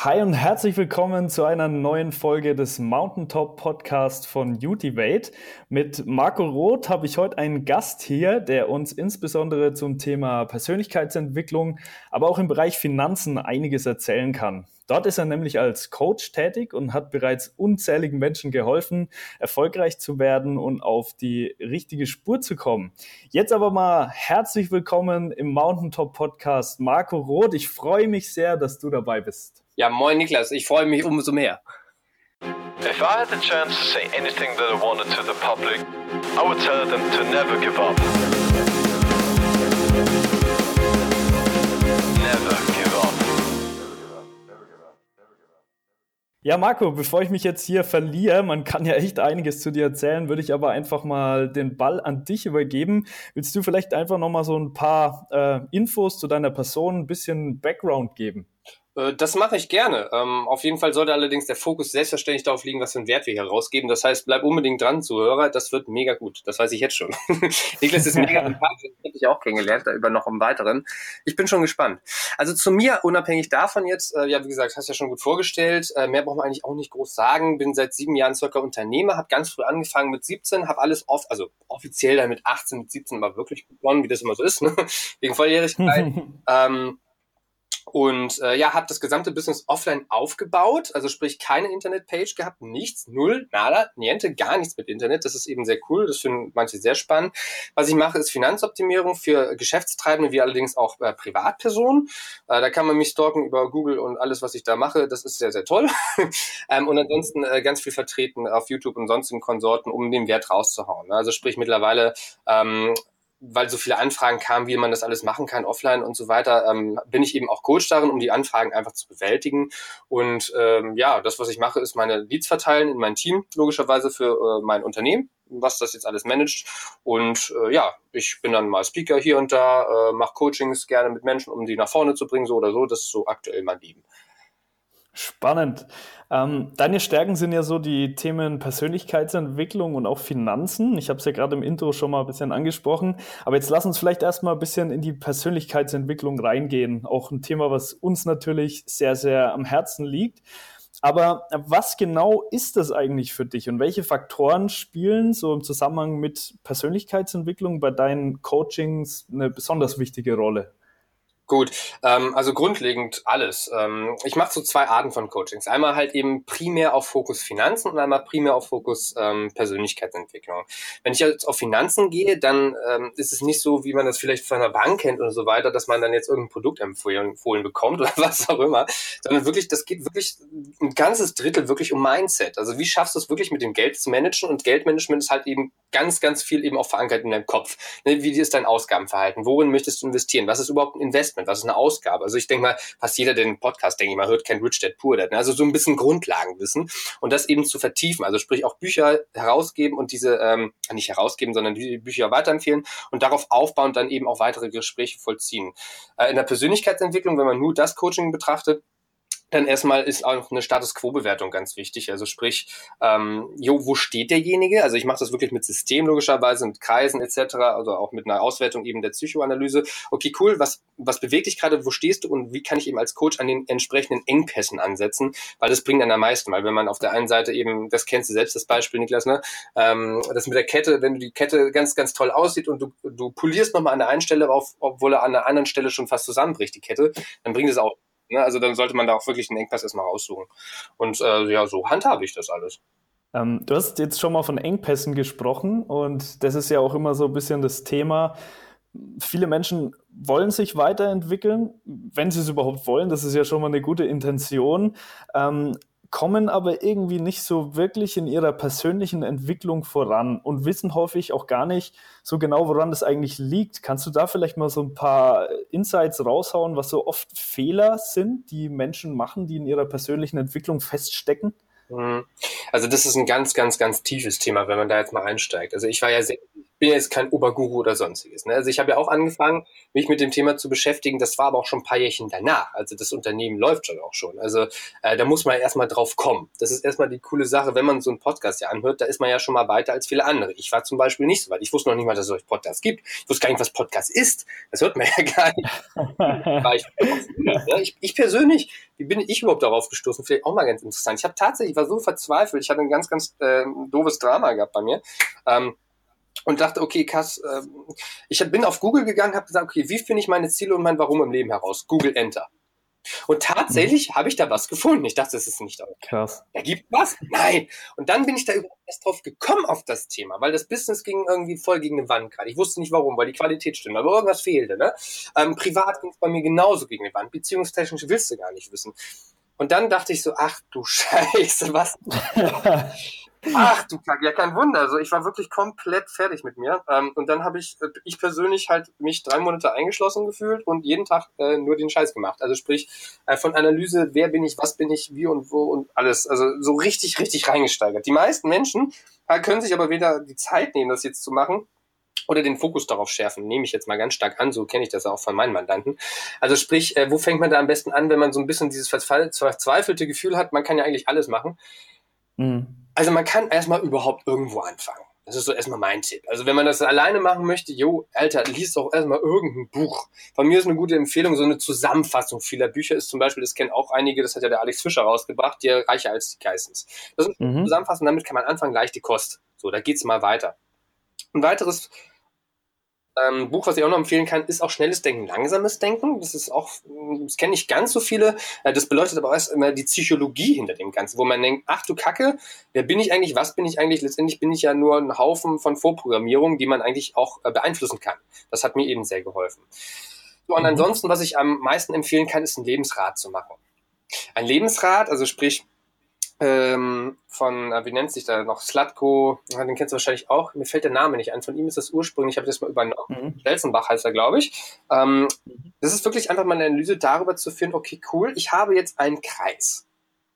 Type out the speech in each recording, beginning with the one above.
Hi und herzlich willkommen zu einer neuen Folge des Mountaintop Podcast von Utivate. Mit Marco Roth habe ich heute einen Gast hier, der uns insbesondere zum Thema Persönlichkeitsentwicklung, aber auch im Bereich Finanzen einiges erzählen kann. Dort ist er nämlich als Coach tätig und hat bereits unzähligen Menschen geholfen, erfolgreich zu werden und auf die richtige Spur zu kommen. Jetzt aber mal herzlich willkommen im Mountaintop Podcast Marco Roth. Ich freue mich sehr, dass du dabei bist. Ja, moin Niklas, ich freue mich umso mehr. If I had the chance to say anything that I wanted to the public, I would tell them to never give up. Never give up. Ja, Marco, bevor ich mich jetzt hier verliere, man kann ja echt einiges zu dir erzählen, würde ich aber einfach mal den Ball an dich übergeben. Willst du vielleicht einfach noch mal so ein paar äh, Infos zu deiner Person, ein bisschen Background geben? Äh, das mache ich gerne. Ähm, auf jeden Fall sollte allerdings der Fokus selbstverständlich darauf liegen, was für einen Wert wir hier rausgeben. Das heißt, bleib unbedingt dran, Zuhörer. Das wird mega gut. Das weiß ich jetzt schon. Niklas ist mega sympathisch. Das habe ich auch kennengelernt, da über noch im Weiteren. Ich bin schon gespannt. Also zu mir, unabhängig davon jetzt, äh, ja, wie gesagt, hast du ja schon gut vorgestellt. Äh, mehr braucht man eigentlich auch nicht groß sagen. Bin seit sieben Jahren circa Unternehmer, habe ganz früh angefangen mit 17, habe alles oft, also offiziell dann mit 18, mit 17 aber wirklich begonnen, wie das immer so ist, ne? wegen Volljährigkeit. ähm, und äh, ja, habe das gesamte Business offline aufgebaut, also sprich keine Internetpage gehabt, nichts, null, nada, niente, gar nichts mit Internet. Das ist eben sehr cool, das finden manche sehr spannend. Was ich mache, ist Finanzoptimierung für Geschäftstreibende, wie allerdings auch äh, Privatpersonen. Äh, da kann man mich stalken über Google und alles, was ich da mache, das ist sehr, sehr toll. ähm, und ansonsten äh, ganz viel vertreten auf YouTube und sonstigen Konsorten, um den Wert rauszuhauen. Also sprich mittlerweile ähm, weil so viele Anfragen kamen, wie man das alles machen kann, offline und so weiter, ähm, bin ich eben auch Coach darin, um die Anfragen einfach zu bewältigen. Und ähm, ja, das, was ich mache, ist meine Leads verteilen in mein Team, logischerweise für äh, mein Unternehmen, was das jetzt alles managt. Und äh, ja, ich bin dann mal Speaker hier und da, äh, mache Coachings gerne mit Menschen, um die nach vorne zu bringen, so oder so. Das ist so aktuell mein Leben. Spannend. Ähm, deine Stärken sind ja so die Themen Persönlichkeitsentwicklung und auch Finanzen. Ich habe es ja gerade im Intro schon mal ein bisschen angesprochen. Aber jetzt lass uns vielleicht erstmal ein bisschen in die Persönlichkeitsentwicklung reingehen. Auch ein Thema, was uns natürlich sehr, sehr am Herzen liegt. Aber was genau ist das eigentlich für dich und welche Faktoren spielen so im Zusammenhang mit Persönlichkeitsentwicklung bei deinen Coachings eine besonders wichtige Rolle? Gut, ähm, also grundlegend alles. Ähm, ich mache so zwei Arten von Coachings. Einmal halt eben primär auf Fokus Finanzen und einmal primär auf Fokus ähm, Persönlichkeitsentwicklung. Wenn ich jetzt auf Finanzen gehe, dann ähm, ist es nicht so, wie man das vielleicht von einer Bank kennt und so weiter, dass man dann jetzt irgendein Produkt empfohlen, bekommt oder was auch immer, sondern wirklich, das geht wirklich ein ganzes Drittel wirklich um Mindset. Also wie schaffst du es wirklich mit dem Geld zu managen und Geldmanagement ist halt eben ganz, ganz viel eben auch verankert in deinem Kopf. Ne, wie ist dein Ausgabenverhalten? Worin möchtest du investieren? Was ist überhaupt ein Investment? Investment, was ist eine Ausgabe? Also ich denke mal, fast jeder, der den Podcast, denke ich mal, hört, kennt Rich Dad Poor Dad. Ne? Also so ein bisschen Grundlagenwissen und das eben zu vertiefen. Also sprich auch Bücher herausgeben und diese, ähm, nicht herausgeben, sondern die Bücher weiterempfehlen und darauf aufbauen dann eben auch weitere Gespräche vollziehen. Äh, in der Persönlichkeitsentwicklung, wenn man nur das Coaching betrachtet, dann erstmal ist auch eine Status Quo-Bewertung ganz wichtig. Also sprich, ähm, jo, wo steht derjenige? Also ich mache das wirklich mit System logischerweise, mit Kreisen etc., also auch mit einer Auswertung eben der Psychoanalyse. Okay, cool, was, was bewegt dich gerade, wo stehst du und wie kann ich eben als Coach an den entsprechenden Engpässen ansetzen? Weil das bringt dann am meisten, weil wenn man auf der einen Seite eben, das kennst du selbst, das Beispiel, Niklas, ne? Ähm, das mit der Kette, wenn du die Kette ganz, ganz toll aussieht und du, du polierst nochmal an der einen Stelle auf, obwohl er an der anderen Stelle schon fast zusammenbricht, die Kette, dann bringt es auch Ne? Also dann sollte man da auch wirklich einen Engpass erstmal raussuchen. Und äh, ja, so handhabe ich das alles. Ähm, du hast jetzt schon mal von Engpässen gesprochen und das ist ja auch immer so ein bisschen das Thema. Viele Menschen wollen sich weiterentwickeln, wenn sie es überhaupt wollen. Das ist ja schon mal eine gute Intention. Ähm, kommen aber irgendwie nicht so wirklich in ihrer persönlichen Entwicklung voran und wissen häufig auch gar nicht so genau, woran das eigentlich liegt. Kannst du da vielleicht mal so ein paar Insights raushauen, was so oft Fehler sind, die Menschen machen, die in ihrer persönlichen Entwicklung feststecken? Mhm. Also das ist ein ganz, ganz, ganz tiefes Thema, wenn man da jetzt mal einsteigt. Also ich war ja sehr bin jetzt kein Oberguru oder sonstiges. Ne? Also ich habe ja auch angefangen, mich mit dem Thema zu beschäftigen. Das war aber auch schon ein paar Jährchen danach. Also das Unternehmen läuft schon auch schon. Also äh, da muss man erstmal drauf kommen. Das ist erstmal die coole Sache, wenn man so einen Podcast ja anhört, da ist man ja schon mal weiter als viele andere. Ich war zum Beispiel nicht so weit. Ich wusste noch nicht mal, dass es solche Podcasts gibt. Ich wusste gar nicht, was Podcast ist. Das hört man ja gar nicht. ich, ne? ich, ich persönlich, wie bin ich überhaupt darauf gestoßen? Vielleicht auch mal ganz interessant. Ich habe tatsächlich, ich war so verzweifelt. Ich hatte ein ganz, ganz äh, doofes Drama gehabt bei mir. Ähm, und dachte, okay, Kass, äh, ich bin auf Google gegangen, habe gesagt, okay, wie finde ich meine Ziele und mein Warum im Leben heraus? Google Enter. Und tatsächlich mhm. habe ich da was gefunden. Ich dachte, das ist nicht krass. Da gibt was? Nein. Und dann bin ich da überhaupt erst drauf gekommen auf das Thema, weil das Business ging irgendwie voll gegen eine Wand gerade. Ich wusste nicht warum, weil die Qualität stimmt, aber irgendwas fehlte. Ne? Ähm, privat ging es bei mir genauso gegen eine Wand. Beziehungstechnisch willst du gar nicht wissen. Und dann dachte ich so, ach du Scheiße, was? Ach du Kack, ja kein Wunder. Also ich war wirklich komplett fertig mit mir. Ähm, und dann habe ich, äh, ich persönlich halt mich drei Monate eingeschlossen gefühlt und jeden Tag äh, nur den Scheiß gemacht. Also sprich, äh, von Analyse, wer bin ich, was bin ich, wie und wo und alles. Also so richtig, richtig reingesteigert. Die meisten Menschen äh, können sich aber weder die Zeit nehmen, das jetzt zu machen, oder den Fokus darauf schärfen, nehme ich jetzt mal ganz stark an, so kenne ich das auch von meinen Mandanten. Also sprich, äh, wo fängt man da am besten an, wenn man so ein bisschen dieses verzweifelte Gefühl hat, man kann ja eigentlich alles machen. Mhm. Also man kann erstmal überhaupt irgendwo anfangen. Das ist so erstmal mein Tipp. Also wenn man das alleine machen möchte, jo, Alter, liest doch erstmal irgendein Buch. Von mir ist eine gute Empfehlung, so eine Zusammenfassung vieler Bücher ist zum Beispiel, das kennen auch einige, das hat ja der Alex Fischer rausgebracht, die reicher als die Geissens. Das ist eine mhm. Zusammenfassung, damit kann man anfangen, leichte Kost. So, da geht's mal weiter. Ein weiteres ähm, Buch, was ich auch noch empfehlen kann, ist auch Schnelles Denken, Langsames Denken. Das ist auch, das kennen nicht ganz so viele. Äh, das beleuchtet aber erst immer die Psychologie hinter dem Ganzen, wo man denkt, ach du Kacke, wer bin ich eigentlich, was bin ich eigentlich? Letztendlich bin ich ja nur ein Haufen von Vorprogrammierungen, die man eigentlich auch äh, beeinflussen kann. Das hat mir eben sehr geholfen. So, und mhm. ansonsten, was ich am meisten empfehlen kann, ist ein Lebensrat zu machen. Ein Lebensrat, also sprich, ähm, von, äh, wie nennt sich da noch, Slatko, den kennst du wahrscheinlich auch, mir fällt der Name nicht ein, von ihm ist das ursprünglich, ich habe das mal übernommen, mhm. Stelzenbach heißt er, glaube ich. Ähm, das ist wirklich einfach mal eine Analyse darüber zu führen, okay, cool, ich habe jetzt einen Kreis.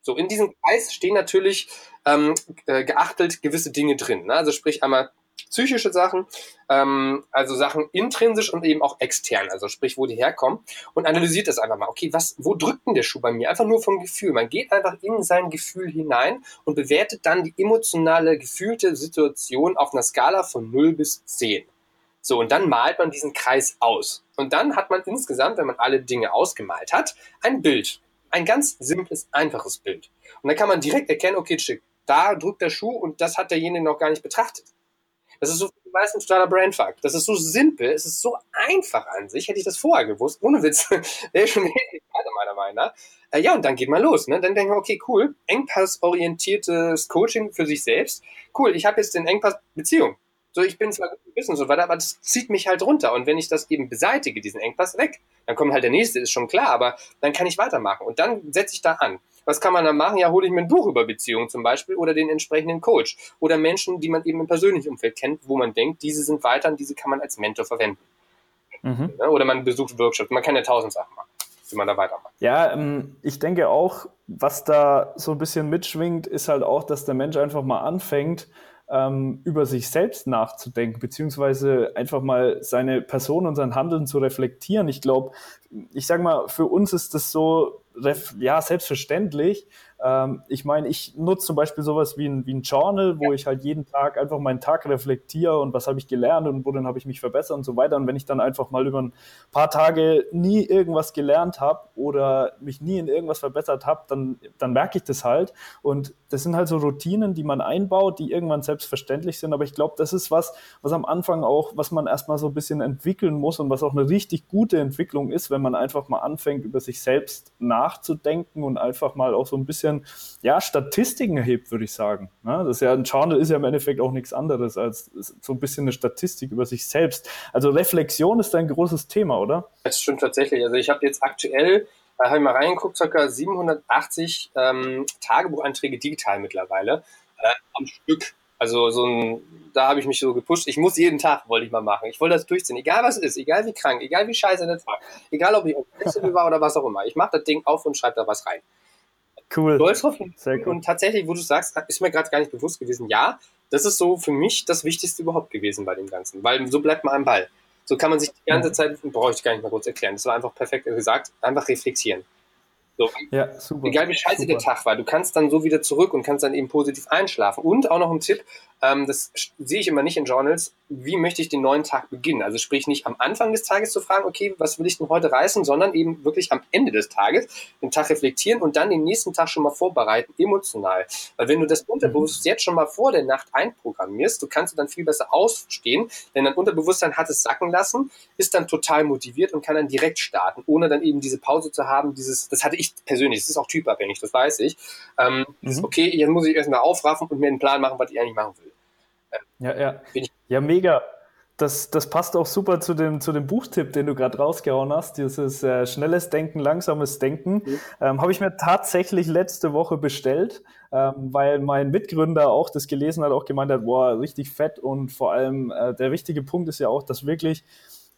So, in diesem Kreis stehen natürlich ähm, äh, geachtelt gewisse Dinge drin. Ne? Also sprich einmal psychische Sachen, ähm, also Sachen intrinsisch und eben auch extern, also sprich, wo die herkommen und analysiert das einfach mal. Okay, was, wo drückt denn der Schuh bei mir? Einfach nur vom Gefühl. Man geht einfach in sein Gefühl hinein und bewertet dann die emotionale, gefühlte Situation auf einer Skala von 0 bis 10. So, und dann malt man diesen Kreis aus. Und dann hat man insgesamt, wenn man alle Dinge ausgemalt hat, ein Bild. Ein ganz simples, einfaches Bild. Und dann kann man direkt erkennen, okay, schick, da drückt der Schuh und das hat derjenige noch gar nicht betrachtet. Das ist so für die meisten totaler Brainfuck. Das ist so simpel, es ist so einfach an sich. Hätte ich das vorher gewusst, ohne Witz, wäre schon wesentlich weiter, meiner Meinung nach. Äh, ja, und dann geht man los. Ne? Dann denken wir, okay, cool, engpassorientiertes Coaching für sich selbst. Cool, ich habe jetzt den Engpass Beziehung. So, ich bin zwar gut im Business und so weiter, aber das zieht mich halt runter. Und wenn ich das eben beseitige, diesen Engpass weg, dann kommt halt der nächste, ist schon klar, aber dann kann ich weitermachen. Und dann setze ich da an. Was kann man da machen? Ja, hole ich mir ein Buch über Beziehungen zum Beispiel oder den entsprechenden Coach oder Menschen, die man eben im persönlichen Umfeld kennt, wo man denkt, diese sind weiter und diese kann man als Mentor verwenden. Mhm. Oder man besucht Workshops. Man kann ja tausend Sachen machen, wie man da weitermacht. Ja, ähm, ich denke auch, was da so ein bisschen mitschwingt, ist halt auch, dass der Mensch einfach mal anfängt, ähm, über sich selbst nachzudenken, beziehungsweise einfach mal seine Person und sein Handeln zu reflektieren. Ich glaube, ich sage mal, für uns ist das so, ja, selbstverständlich, ähm, ich meine, ich nutze zum Beispiel sowas wie ein, wie ein Journal, wo ja. ich halt jeden Tag einfach meinen Tag reflektiere und was habe ich gelernt und worin habe ich mich verbessert und so weiter. Und wenn ich dann einfach mal über ein paar Tage nie irgendwas gelernt habe oder mich nie in irgendwas verbessert habe, dann, dann merke ich das halt. Und das sind halt so Routinen, die man einbaut, die irgendwann selbstverständlich sind. Aber ich glaube, das ist was, was am Anfang auch, was man erstmal so ein bisschen entwickeln muss und was auch eine richtig gute Entwicklung ist, wenn man einfach mal anfängt, über sich selbst nachzudenken und einfach mal auch so ein bisschen bisschen ja, Statistiken erhebt, würde ich sagen. Ja, das ist ja, ein Journal ist ja im Endeffekt auch nichts anderes als so ein bisschen eine Statistik über sich selbst. Also Reflexion ist ein großes Thema, oder? Das stimmt tatsächlich. Also ich habe jetzt aktuell da habe ich mal reingeguckt, ca. 780 ähm, Tagebucheinträge digital mittlerweile äh, am Stück. Also so ein, da habe ich mich so gepusht. Ich muss jeden Tag, wollte ich mal machen. Ich wollte das durchziehen. Egal was ist, egal wie krank, egal wie scheiße der Tag, egal ob ich auf war oder was auch immer. Ich mache das Ding auf und schreibe da was rein. Cool. Drauf. Sehr cool. Und tatsächlich, wo du sagst, ist mir gerade gar nicht bewusst gewesen, ja, Das ist so für mich das Wichtigste überhaupt gewesen bei dem Ganzen, weil so bleibt man am Ball. So kann man sich die ganze Zeit, brauche ich gar nicht mal kurz erklären, das war einfach perfekt gesagt, einfach reflektieren. So. Ja, super. Egal wie scheiße super. der Tag war, du kannst dann so wieder zurück und kannst dann eben positiv einschlafen. Und auch noch ein Tipp, ähm, das sehe ich immer nicht in Journals, wie möchte ich den neuen Tag beginnen? Also sprich nicht am Anfang des Tages zu fragen, okay, was will ich denn heute reißen, sondern eben wirklich am Ende des Tages den Tag reflektieren und dann den nächsten Tag schon mal vorbereiten, emotional. Weil wenn du das Unterbewusstsein mhm. jetzt schon mal vor der Nacht einprogrammierst, du kannst du dann viel besser ausstehen, denn dein Unterbewusstsein hat es sacken lassen, ist dann total motiviert und kann dann direkt starten, ohne dann eben diese Pause zu haben, dieses, das hatte ich persönlich, das ist auch typabhängig, das weiß ich. Ähm, mhm. Okay, jetzt muss ich erstmal aufraffen und mir einen Plan machen, was ich eigentlich machen will. Ja, ja. Ja, mega. Das, das passt auch super zu dem, zu dem Buchtipp, den du gerade rausgehauen hast. Dieses äh, schnelles Denken, langsames Denken. Mhm. Ähm, Habe ich mir tatsächlich letzte Woche bestellt, ähm, weil mein Mitgründer auch das gelesen hat, auch gemeint hat, boah, richtig fett. Und vor allem äh, der wichtige Punkt ist ja auch, dass wirklich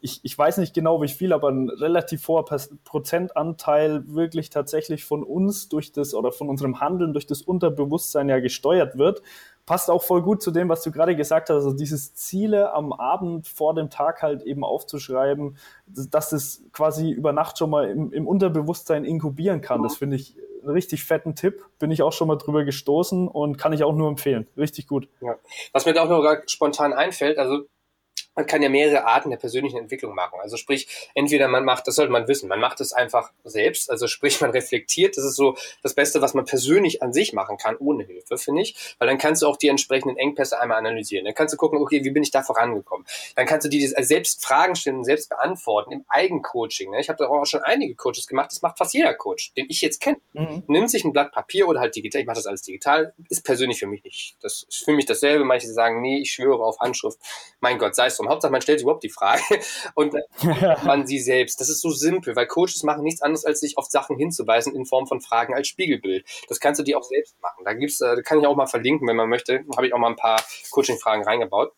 ich, ich weiß nicht genau wie viel, aber ein relativ hoher Prozentanteil wirklich tatsächlich von uns durch das oder von unserem Handeln durch das Unterbewusstsein ja gesteuert wird. Passt auch voll gut zu dem, was du gerade gesagt hast, also dieses Ziele am Abend vor dem Tag halt eben aufzuschreiben, dass es quasi über Nacht schon mal im, im Unterbewusstsein inkubieren kann. Das finde ich einen richtig fetten Tipp. Bin ich auch schon mal drüber gestoßen und kann ich auch nur empfehlen. Richtig gut. Ja. Was mir da auch noch spontan einfällt, also man kann ja mehrere Arten der persönlichen Entwicklung machen. Also sprich, entweder man macht, das sollte man wissen, man macht es einfach selbst, also sprich, man reflektiert, das ist so das Beste, was man persönlich an sich machen kann, ohne Hilfe, finde ich, weil dann kannst du auch die entsprechenden Engpässe einmal analysieren. Dann kannst du gucken, okay, wie bin ich da vorangekommen? Dann kannst du die selbst Fragen stellen und selbst beantworten im Eigencoaching. Ne? Ich habe da auch schon einige Coaches gemacht, das macht fast jeder Coach, den ich jetzt kenne. Mhm. Nimmt sich ein Blatt Papier oder halt digital, ich mache das alles digital, ist persönlich für mich nicht. Das ist für mich dasselbe. Manche sagen, nee, ich schwöre auf Handschrift. Mein Gott, sei es drum. Hauptsache, man stellt sich überhaupt die Frage und man sie selbst. Das ist so simpel, weil Coaches machen nichts anderes, als sich auf Sachen hinzuweisen in Form von Fragen als Spiegelbild. Das kannst du dir auch selbst machen. Da gibt's, äh, kann ich auch mal verlinken, wenn man möchte. Habe ich auch mal ein paar Coaching-Fragen reingebaut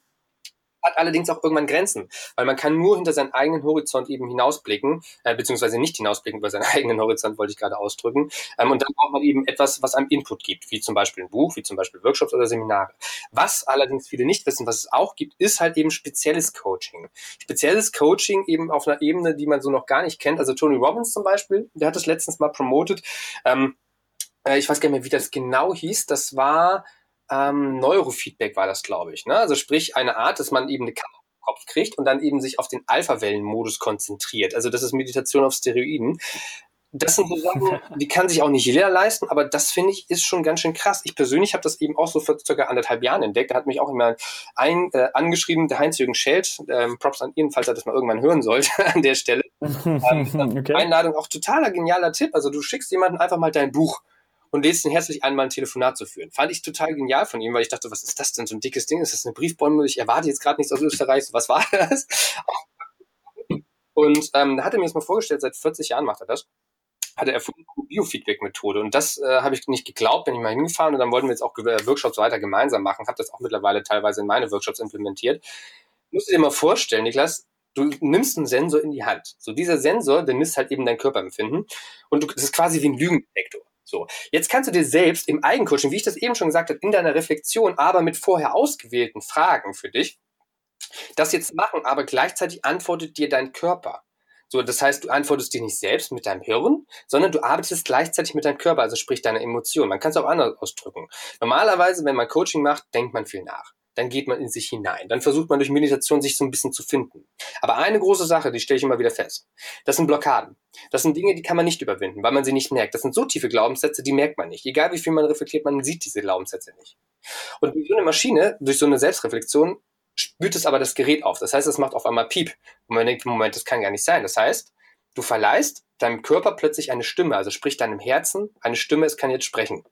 hat allerdings auch irgendwann Grenzen, weil man kann nur hinter seinen eigenen Horizont eben hinausblicken, äh, beziehungsweise nicht hinausblicken über seinen eigenen Horizont, wollte ich gerade ausdrücken. Ähm, und dann braucht man eben etwas, was einem Input gibt, wie zum Beispiel ein Buch, wie zum Beispiel Workshops oder Seminare. Was allerdings viele nicht wissen, was es auch gibt, ist halt eben spezielles Coaching. Spezielles Coaching eben auf einer Ebene, die man so noch gar nicht kennt. Also Tony Robbins zum Beispiel, der hat es letztens mal promotet. Ähm, äh, ich weiß gar nicht mehr, wie das genau hieß. Das war ähm, Neurofeedback war das, glaube ich. Ne? Also sprich eine Art, dass man eben eine Kamera im Kopf kriegt und dann eben sich auf den Alpha-Wellen-Modus konzentriert. Also das ist Meditation auf Steroiden. Das sind so Sachen, die kann sich auch nicht jeder leisten, aber das finde ich ist schon ganz schön krass. Ich persönlich habe das eben auch so vor circa anderthalb Jahren entdeckt. Da hat mich auch immer ein, äh, angeschrieben, der Heinz-Jürgen Schelt, ähm, Props an ihn, falls er das mal irgendwann hören sollte an der Stelle. Ähm, okay. Einladung, auch totaler genialer Tipp. Also du schickst jemanden einfach mal dein Buch und lädst ihn herzlich ein, mal ein Telefonat zu führen. Fand ich total genial von ihm, weil ich dachte, was ist das denn, so ein dickes Ding? Ist das eine Briefbombe? Ich erwarte jetzt gerade nichts aus Österreich. Was war das? Und ähm, da hat er mir das mal vorgestellt, seit 40 Jahren macht er das hat er erfunden, Biofeedback-Methode. Und das äh, habe ich nicht geglaubt, bin ich mal hingefahren und dann wollten wir jetzt auch Workshops weiter gemeinsam machen. Habe das auch mittlerweile teilweise in meine Workshops implementiert. Musst du dir mal vorstellen, Niklas, du nimmst einen Sensor in die Hand. So dieser Sensor, der misst halt eben dein Körperempfinden und du, das ist quasi wie ein Lügendetektor. So, jetzt kannst du dir selbst im Eigencoaching, wie ich das eben schon gesagt habe, in deiner Reflexion, aber mit vorher ausgewählten Fragen für dich, das jetzt machen, aber gleichzeitig antwortet dir dein Körper. So, das heißt, du antwortest dir nicht selbst mit deinem Hirn, sondern du arbeitest gleichzeitig mit deinem Körper, also sprich deiner Emotion. Man kann es auch anders ausdrücken. Normalerweise, wenn man Coaching macht, denkt man viel nach dann geht man in sich hinein. Dann versucht man durch Meditation sich so ein bisschen zu finden. Aber eine große Sache, die stelle ich immer wieder fest. Das sind Blockaden. Das sind Dinge, die kann man nicht überwinden, weil man sie nicht merkt. Das sind so tiefe Glaubenssätze, die merkt man nicht. Egal wie viel man reflektiert, man sieht diese Glaubenssätze nicht. Und wie so eine Maschine, durch so eine Selbstreflexion, spürt es aber das Gerät auf. Das heißt, es macht auf einmal Piep. Und man denkt, Moment, das kann gar nicht sein. Das heißt, du verleihst deinem Körper plötzlich eine Stimme, also sprich deinem Herzen eine Stimme, es kann jetzt sprechen.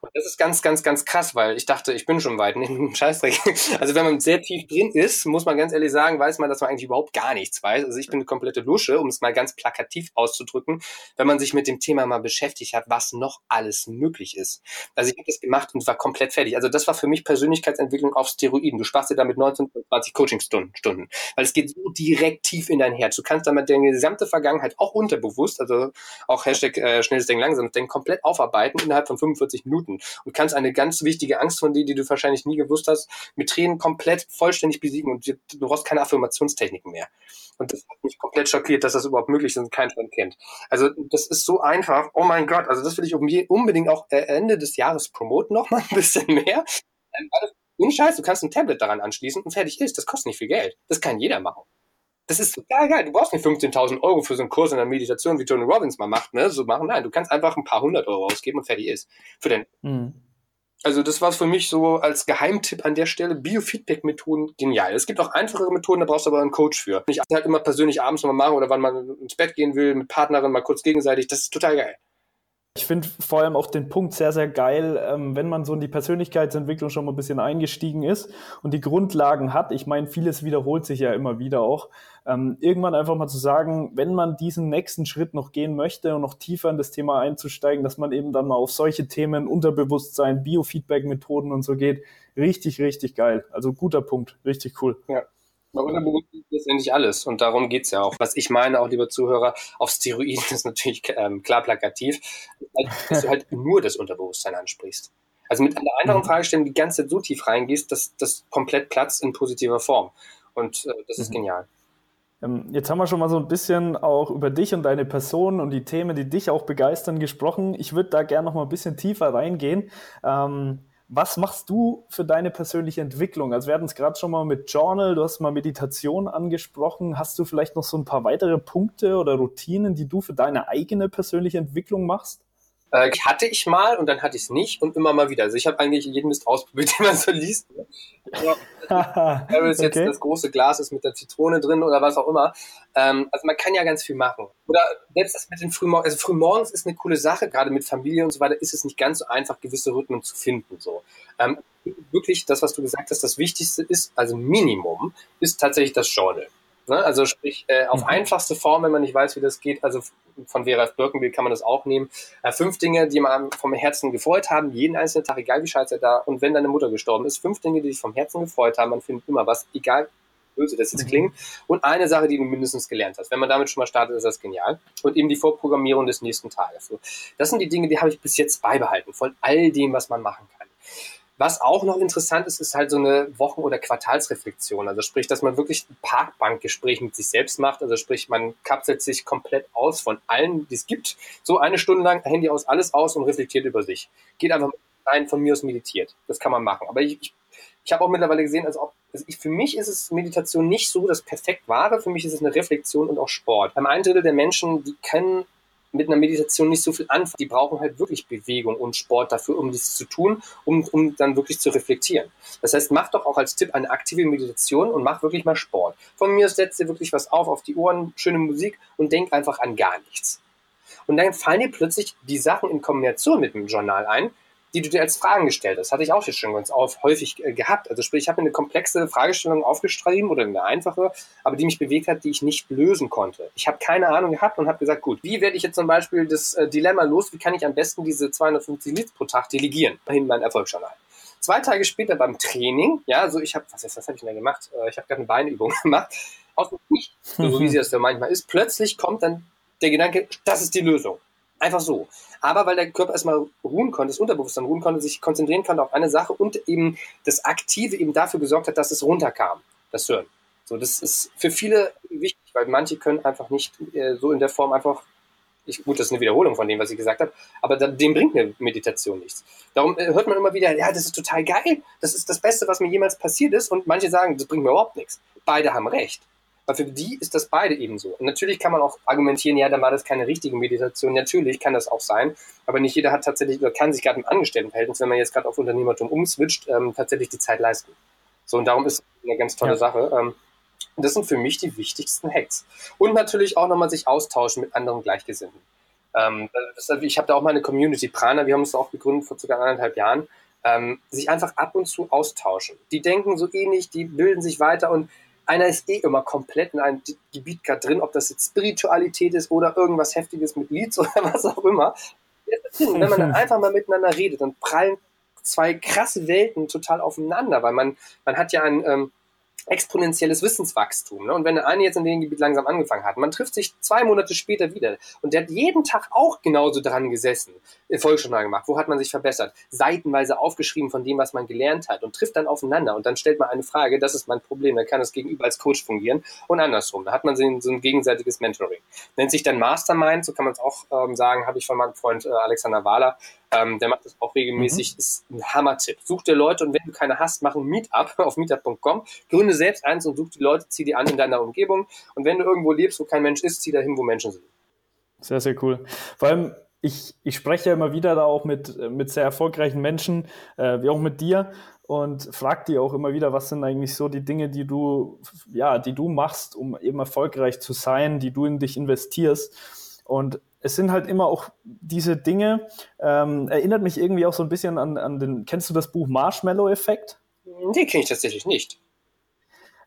Und das ist ganz, ganz, ganz krass, weil ich dachte, ich bin schon weit in dem Scheißdreck. Also wenn man sehr tief drin ist, muss man ganz ehrlich sagen, weiß man, dass man eigentlich überhaupt gar nichts weiß. Also ich bin eine komplette Lusche, um es mal ganz plakativ auszudrücken, wenn man sich mit dem Thema mal beschäftigt hat, was noch alles möglich ist. Also ich habe das gemacht und war komplett fertig. Also das war für mich Persönlichkeitsentwicklung auf Steroiden. Du sparst dir damit 19, 20 Coachingstunden, weil es geht so direkt tief in dein Herz. Du kannst damit deine gesamte Vergangenheit auch unterbewusst, also auch Hashtag äh, schnelles Denken, langsames Denken, komplett aufarbeiten innerhalb von 45 Minuten und kannst eine ganz wichtige Angst von dir, die du wahrscheinlich nie gewusst hast, mit Tränen komplett vollständig besiegen und du brauchst keine Affirmationstechniken mehr. Und das hat mich komplett schockiert, dass das überhaupt möglich ist und kein Fan kennt. Also das ist so einfach. Oh mein Gott, also das will ich unbedingt auch äh, Ende des Jahres promoten noch mal ein bisschen mehr. Ohne Scheiß, du kannst ein Tablet daran anschließen und fertig ist. Das kostet nicht viel Geld. Das kann jeder machen. Das ist total geil. Du brauchst nicht 15.000 Euro für so einen Kurs in der Meditation, wie Tony Robbins mal macht, ne? So machen. Nein, du kannst einfach ein paar hundert Euro ausgeben und fertig ist. Für den. Mhm. Also das war für mich so als Geheimtipp an der Stelle. Biofeedback-Methoden genial. Es gibt auch einfachere Methoden, da brauchst du aber einen Coach für. Nicht halt immer persönlich abends mal machen oder wann man ins Bett gehen will, mit Partnerin mal kurz gegenseitig. Das ist total geil. Ich finde vor allem auch den Punkt sehr, sehr geil, ähm, wenn man so in die Persönlichkeitsentwicklung schon mal ein bisschen eingestiegen ist und die Grundlagen hat. Ich meine, vieles wiederholt sich ja immer wieder auch. Ähm, irgendwann einfach mal zu sagen, wenn man diesen nächsten Schritt noch gehen möchte und noch tiefer in das Thema einzusteigen, dass man eben dann mal auf solche Themen, Unterbewusstsein, Biofeedback-Methoden und so geht. Richtig, richtig geil. Also guter Punkt. Richtig cool. Ja. Bei Unterbewusstsein ist letztendlich alles. Und darum geht's ja auch. Was ich meine, auch lieber Zuhörer, auf Steroiden ist natürlich ähm, klar plakativ, dass du halt nur das Unterbewusstsein ansprichst. Also mit einer anderen mhm. Fragestellung die ganze Zeit so tief reingehst, dass das komplett platzt in positiver Form. Und äh, das ist mhm. genial. Ähm, jetzt haben wir schon mal so ein bisschen auch über dich und deine Person und die Themen, die dich auch begeistern, gesprochen. Ich würde da gerne noch mal ein bisschen tiefer reingehen. Ähm, was machst du für deine persönliche Entwicklung? Also wir hatten es gerade schon mal mit Journal, du hast mal Meditation angesprochen. Hast du vielleicht noch so ein paar weitere Punkte oder Routinen, die du für deine eigene persönliche Entwicklung machst? Äh, hatte ich mal und dann hatte ich es nicht und immer mal wieder. Also ich habe eigentlich jeden Mist ausprobiert, den man so liest. Es jetzt okay. das große Glas ist mit der Zitrone drin oder was auch immer. Ähm, also man kann ja ganz viel machen. Oder selbst das mit den Frühmorgens, also Frühmorgens ist eine coole Sache, gerade mit Familie und so weiter, ist es nicht ganz so einfach, gewisse Rhythmen zu finden. So. Ähm, wirklich, das, was du gesagt hast, das Wichtigste ist, also Minimum, ist tatsächlich das Journal. Ne? Also sprich, äh, auf mhm. einfachste Form, wenn man nicht weiß, wie das geht, also von Vera F. Birkenbild kann man das auch nehmen. Äh, fünf Dinge, die man vom Herzen gefreut haben, jeden einzelnen Tag, egal wie scheiße da. Und wenn deine Mutter gestorben ist, fünf Dinge, die dich vom Herzen gefreut haben, man findet immer was, egal böse das jetzt mhm. klingt. Und eine Sache, die du mindestens gelernt hast. Wenn man damit schon mal startet, ist das genial. Und eben die Vorprogrammierung des nächsten Tages. Das sind die Dinge, die habe ich bis jetzt beibehalten, von all dem, was man machen kann. Was auch noch interessant ist, ist halt so eine Wochen- oder Quartalsreflexion. Also sprich, dass man wirklich ein Parkbankgespräch mit sich selbst macht. Also sprich, man kapselt sich komplett aus von allen, die es gibt. So eine Stunde lang Handy aus, alles aus und reflektiert über sich. Geht einfach rein, von mir aus meditiert. Das kann man machen. Aber ich, ich, ich habe auch mittlerweile gesehen, also, auch, also ich, für mich ist es Meditation nicht so das perfekt wahre. Für mich ist es eine Reflexion und auch Sport. Beim ein Drittel der Menschen, die können mit einer Meditation nicht so viel anfangen. Die brauchen halt wirklich Bewegung und Sport dafür, um dies zu tun, um, um dann wirklich zu reflektieren. Das heißt, mach doch auch als Tipp eine aktive Meditation und mach wirklich mal Sport. Von mir setzt dir wirklich was auf, auf die Ohren, schöne Musik und denk einfach an gar nichts. Und dann fallen dir plötzlich die Sachen in Kombination mit dem Journal ein, die du dir als Fragen gestellt hast. Hatte ich auch jetzt schon ganz auf, häufig äh, gehabt. Also sprich, ich habe eine komplexe Fragestellung aufgeschrieben oder eine einfache, aber die mich bewegt hat, die ich nicht lösen konnte. Ich habe keine Ahnung gehabt und habe gesagt, gut, wie werde ich jetzt zum Beispiel das äh, Dilemma los? Wie kann ich am besten diese 250 Liter pro Tag delegieren? In mein Erfolgsjournal. Zwei Tage später beim Training, ja, so ich habe, was, was habe ich denn da gemacht? Äh, ich habe gerade eine Beinübung gemacht. Aus dem Nichts, so wie sie das ja manchmal ist, plötzlich kommt dann der Gedanke, das ist die Lösung. Einfach so. Aber weil der Körper erstmal ruhen konnte, das Unterbewusstsein ruhen konnte, sich konzentrieren konnte auf eine Sache und eben das Aktive eben dafür gesorgt hat, dass es runterkam, das Hören. So, das ist für viele wichtig, weil manche können einfach nicht äh, so in der Form einfach, ich, gut, das ist eine Wiederholung von dem, was ich gesagt habe, aber da, dem bringt eine Meditation nichts. Darum äh, hört man immer wieder, ja, das ist total geil, das ist das Beste, was mir jemals passiert ist und manche sagen, das bringt mir überhaupt nichts. Beide haben recht. Weil für die ist das beide ebenso. Und natürlich kann man auch argumentieren, ja, dann war das keine richtige Meditation. Natürlich kann das auch sein, aber nicht jeder hat tatsächlich oder kann sich gerade im Angestelltenverhältnis, wenn man jetzt gerade auf Unternehmertum umswitcht, ähm, tatsächlich die Zeit leisten. So, und darum ist eine ganz tolle ja. Sache. Ähm, das sind für mich die wichtigsten Hacks. Und natürlich auch nochmal sich austauschen mit anderen Gleichgesinnten. Ähm, das, ich habe da auch mal eine Community, Prana, wir haben es auch gegründet vor circa anderthalb Jahren, ähm, sich einfach ab und zu austauschen. Die denken so ähnlich, die bilden sich weiter und einer ist eh immer komplett in einem Gebiet gerade drin, ob das jetzt Spiritualität ist oder irgendwas Heftiges mit Leads oder was auch immer. Wenn man dann einfach mal miteinander redet, dann prallen zwei krasse Welten total aufeinander, weil man, man hat ja ein, ähm, exponentielles Wissenswachstum. Ne? Und wenn der eine jetzt in dem Gebiet langsam angefangen hat, man trifft sich zwei Monate später wieder und der hat jeden Tag auch genauso dran gesessen, Volksjournal gemacht, wo hat man sich verbessert, seitenweise aufgeschrieben von dem, was man gelernt hat und trifft dann aufeinander und dann stellt man eine Frage, das ist mein Problem, dann kann das Gegenüber als Coach fungieren und andersrum. Da hat man so ein, gegenseitiges Mentoring. Nennt sich dann Mastermind, so kann man es auch ähm, sagen, habe ich von meinem Freund äh, Alexander Wahler, ähm, der macht das auch regelmäßig, mhm. ist ein Hammer-Tipp. Such dir Leute und wenn du keine hast, mach ein Meetup auf meetup.com, gründe selbst eins und such die Leute, zieh die an in deiner Umgebung und wenn du irgendwo lebst, wo kein Mensch ist, zieh dahin, wo Menschen sind. Sehr, sehr cool. Vor allem, ich, ich spreche ja immer wieder da auch mit, mit sehr erfolgreichen Menschen, äh, wie auch mit dir und frag die auch immer wieder, was sind eigentlich so die Dinge, die du, ja, die du machst, um eben erfolgreich zu sein, die du in dich investierst. Und es sind halt immer auch diese Dinge, ähm, erinnert mich irgendwie auch so ein bisschen an, an den, kennst du das Buch Marshmallow-Effekt? Nee, kenne ich tatsächlich nicht.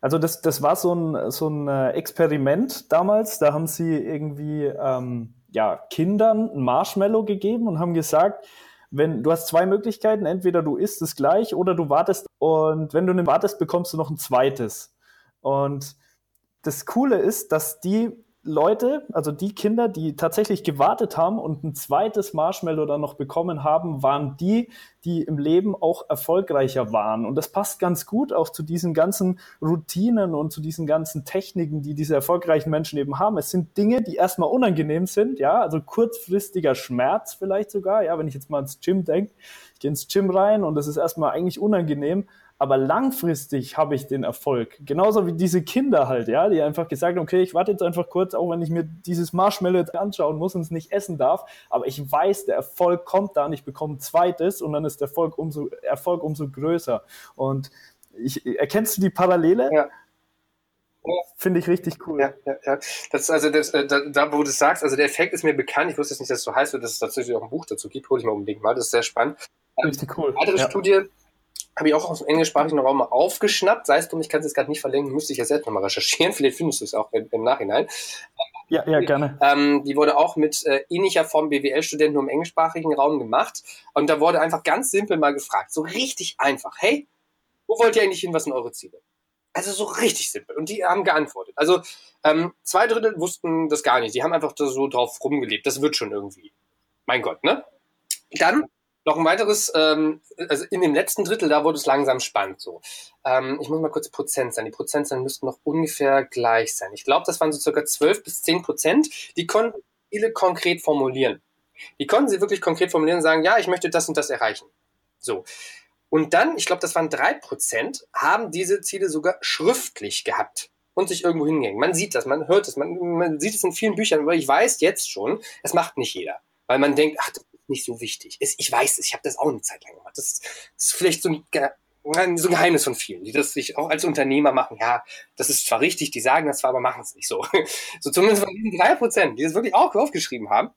Also das, das war so ein, so ein äh, Experiment damals, da haben sie irgendwie ähm, ja, Kindern ein Marshmallow gegeben und haben gesagt, wenn du hast zwei Möglichkeiten, entweder du isst es gleich oder du wartest und wenn du nicht wartest, bekommst du noch ein zweites. Und das Coole ist, dass die Leute, also die Kinder, die tatsächlich gewartet haben und ein zweites Marshmallow dann noch bekommen haben, waren die, die im Leben auch erfolgreicher waren. Und das passt ganz gut auch zu diesen ganzen Routinen und zu diesen ganzen Techniken, die diese erfolgreichen Menschen eben haben. Es sind Dinge, die erstmal unangenehm sind, ja, also kurzfristiger Schmerz vielleicht sogar, ja, wenn ich jetzt mal ins Gym denke, ich gehe ins Gym rein und es ist erstmal eigentlich unangenehm, aber langfristig habe ich den Erfolg. Genauso wie diese Kinder halt, ja, die einfach gesagt haben, okay, ich warte jetzt einfach kurz, auch wenn ich mir dieses Marshmallow jetzt anschauen muss und es nicht essen darf, aber ich weiß, der Erfolg kommt da und ich bekomme ein zweites und dann ist der Erfolg umso, Erfolg umso größer. Und ich, erkennst du die Parallele? Ja. Finde ich richtig cool. Ja, ja, ja. Das ist also das, äh, da, da, wo du sagst, also der Effekt ist mir bekannt. Ich wusste jetzt nicht, dass es so heißt, dass es tatsächlich auch ein Buch dazu gibt. Hol ich mal unbedingt mal. Das ist sehr spannend. Richtig cool. Eine weitere ja. Studie, habe ich auch aus dem englischsprachigen Raum mal aufgeschnappt. Sei es drum, ich kann es jetzt gerade nicht verlinken, müsste ich ja selbst nochmal recherchieren. Vielleicht findest du es auch im, im Nachhinein. Ja, ja, gerne. Ähm, die wurde auch mit äh, ähnlicher Form BWL-Studenten im englischsprachigen Raum gemacht. Und da wurde einfach ganz simpel mal gefragt, so richtig einfach. Hey, wo wollt ihr eigentlich hin? Was sind eure Ziele? Also so richtig simpel. Und die haben geantwortet. Also ähm, zwei Drittel wussten das gar nicht. Die haben einfach so drauf rumgelebt. Das wird schon irgendwie. Mein Gott, ne? Dann noch ein weiteres, ähm, also in dem letzten Drittel, da wurde es langsam spannend so. Ähm, ich muss mal kurz Prozent sein. Die Prozentzahlen müssten noch ungefähr gleich sein. Ich glaube, das waren so circa 12 bis 10 Prozent. Die konnten viele konkret formulieren. Die konnten sie wirklich konkret formulieren und sagen, ja, ich möchte das und das erreichen. So. Und dann, ich glaube, das waren drei Prozent, haben diese Ziele sogar schriftlich gehabt und sich irgendwo hingehängt. Man sieht das, man hört es, man, man sieht es in vielen Büchern, aber ich weiß jetzt schon, es macht nicht jeder. Weil man denkt, ach, das nicht so wichtig. Ich weiß es, ich habe das auch eine Zeit lang gemacht. Das ist, das ist vielleicht so ein, so ein Geheimnis von vielen, die das sich auch als Unternehmer machen. Ja, das ist zwar richtig, die sagen das zwar, aber machen es nicht so. So zumindest von diesen drei Prozent, die das wirklich auch aufgeschrieben haben,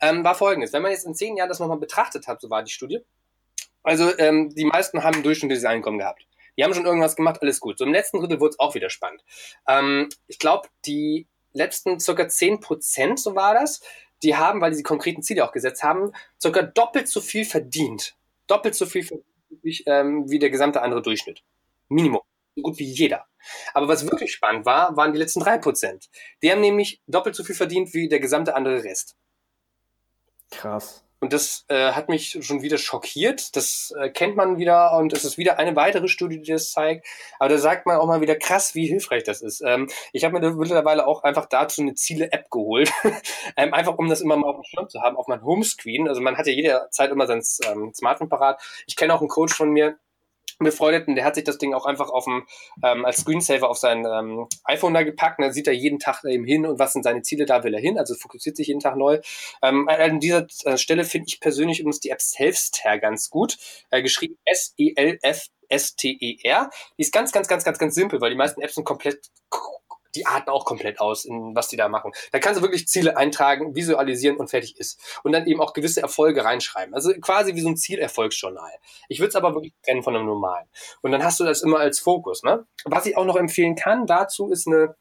ähm, war folgendes. Wenn man jetzt in zehn Jahren das nochmal betrachtet hat, so war die Studie, also ähm, die meisten haben durchschnittliches Einkommen gehabt. Die haben schon irgendwas gemacht, alles gut. So im letzten Drittel wurde es auch wieder spannend. Ähm, ich glaube, die letzten circa zehn Prozent, so war das, die haben, weil die konkreten Ziele auch gesetzt haben, sogar doppelt so viel verdient. Doppelt so viel verdient ähm, wie der gesamte andere Durchschnitt. Minimum. So gut wie jeder. Aber was wirklich spannend war, waren die letzten drei Prozent. Die haben nämlich doppelt so viel verdient wie der gesamte andere Rest. Krass. Und das äh, hat mich schon wieder schockiert. Das äh, kennt man wieder und es ist wieder eine weitere Studie, die das zeigt. Aber da sagt man auch mal wieder krass, wie hilfreich das ist. Ähm, ich habe mir mittlerweile auch einfach dazu eine Ziele-App geholt. ähm, einfach um das immer mal auf dem Schirm zu haben, auf meinem Homescreen. Also man hat ja jederzeit immer sein ähm, Smartphone parat. Ich kenne auch einen Coach von mir, befreundeten, der hat sich das Ding auch einfach auf dem, ähm, als Screensaver auf sein ähm, iPhone da gepackt. Und dann sieht er jeden Tag eben hin und was sind seine Ziele, da will er hin. Also fokussiert sich jeden Tag neu. Ähm, an dieser äh, Stelle finde ich persönlich übrigens die App Selfster ganz gut. Äh, geschrieben S-E-L-F S-T-E-R. Die ist ganz, ganz, ganz, ganz, ganz simpel, weil die meisten Apps sind komplett die arten auch komplett aus, in was die da machen. Da kannst du wirklich Ziele eintragen, visualisieren und fertig ist. Und dann eben auch gewisse Erfolge reinschreiben. Also quasi wie so ein Zielerfolgsjournal. Ich würde es aber wirklich trennen von einem normalen. Und dann hast du das immer als Fokus. Ne? Was ich auch noch empfehlen kann dazu ist eine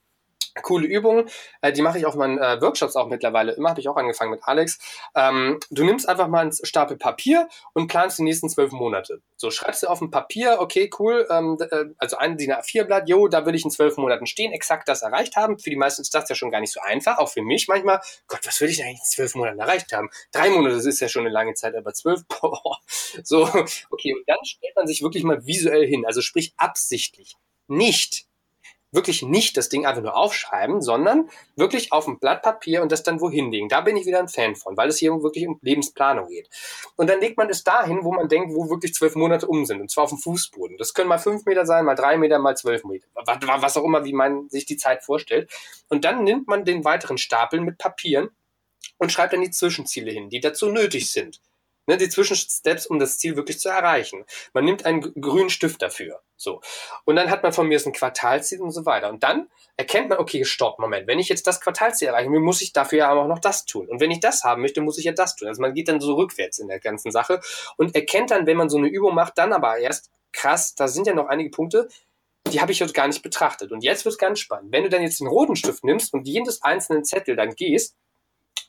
coole Übung, äh, die mache ich auf meinen äh, Workshops auch mittlerweile. Immer habe ich auch angefangen mit Alex. Ähm, du nimmst einfach mal einen Stapel Papier und planst die nächsten zwölf Monate. So schreibst du auf ein Papier, okay, cool, ähm, äh, also ein DIN A4-Blatt, jo, da will ich in zwölf Monaten stehen, exakt das erreicht haben. Für die meisten ist das ja schon gar nicht so einfach, auch für mich manchmal. Gott, was will ich denn eigentlich in zwölf Monaten erreicht haben? Drei Monate, das ist ja schon eine lange Zeit, aber zwölf, boah. So, okay, und dann stellt man sich wirklich mal visuell hin, also sprich absichtlich. Nicht wirklich nicht das Ding einfach nur aufschreiben, sondern wirklich auf ein Blatt Papier und das dann wohin legen. Da bin ich wieder ein Fan von, weil es hier wirklich um Lebensplanung geht. Und dann legt man es dahin, wo man denkt, wo wirklich zwölf Monate um sind, und zwar auf dem Fußboden. Das können mal fünf Meter sein, mal drei Meter, mal zwölf Meter, was auch immer, wie man sich die Zeit vorstellt. Und dann nimmt man den weiteren Stapel mit Papieren und schreibt dann die Zwischenziele hin, die dazu nötig sind. Ne, die Zwischensteps, um das Ziel wirklich zu erreichen. Man nimmt einen grünen Stift dafür. So. Und dann hat man von mir ein Quartalziel und so weiter. Und dann erkennt man, okay, stopp, Moment, wenn ich jetzt das Quartalziel erreichen will, muss ich dafür ja auch noch das tun. Und wenn ich das haben möchte, muss ich ja das tun. Also man geht dann so rückwärts in der ganzen Sache und erkennt dann, wenn man so eine Übung macht, dann aber erst, krass, da sind ja noch einige Punkte, die habe ich jetzt gar nicht betrachtet. Und jetzt wird es ganz spannend. Wenn du dann jetzt den roten Stift nimmst und jedes einzelnen Zettel dann gehst,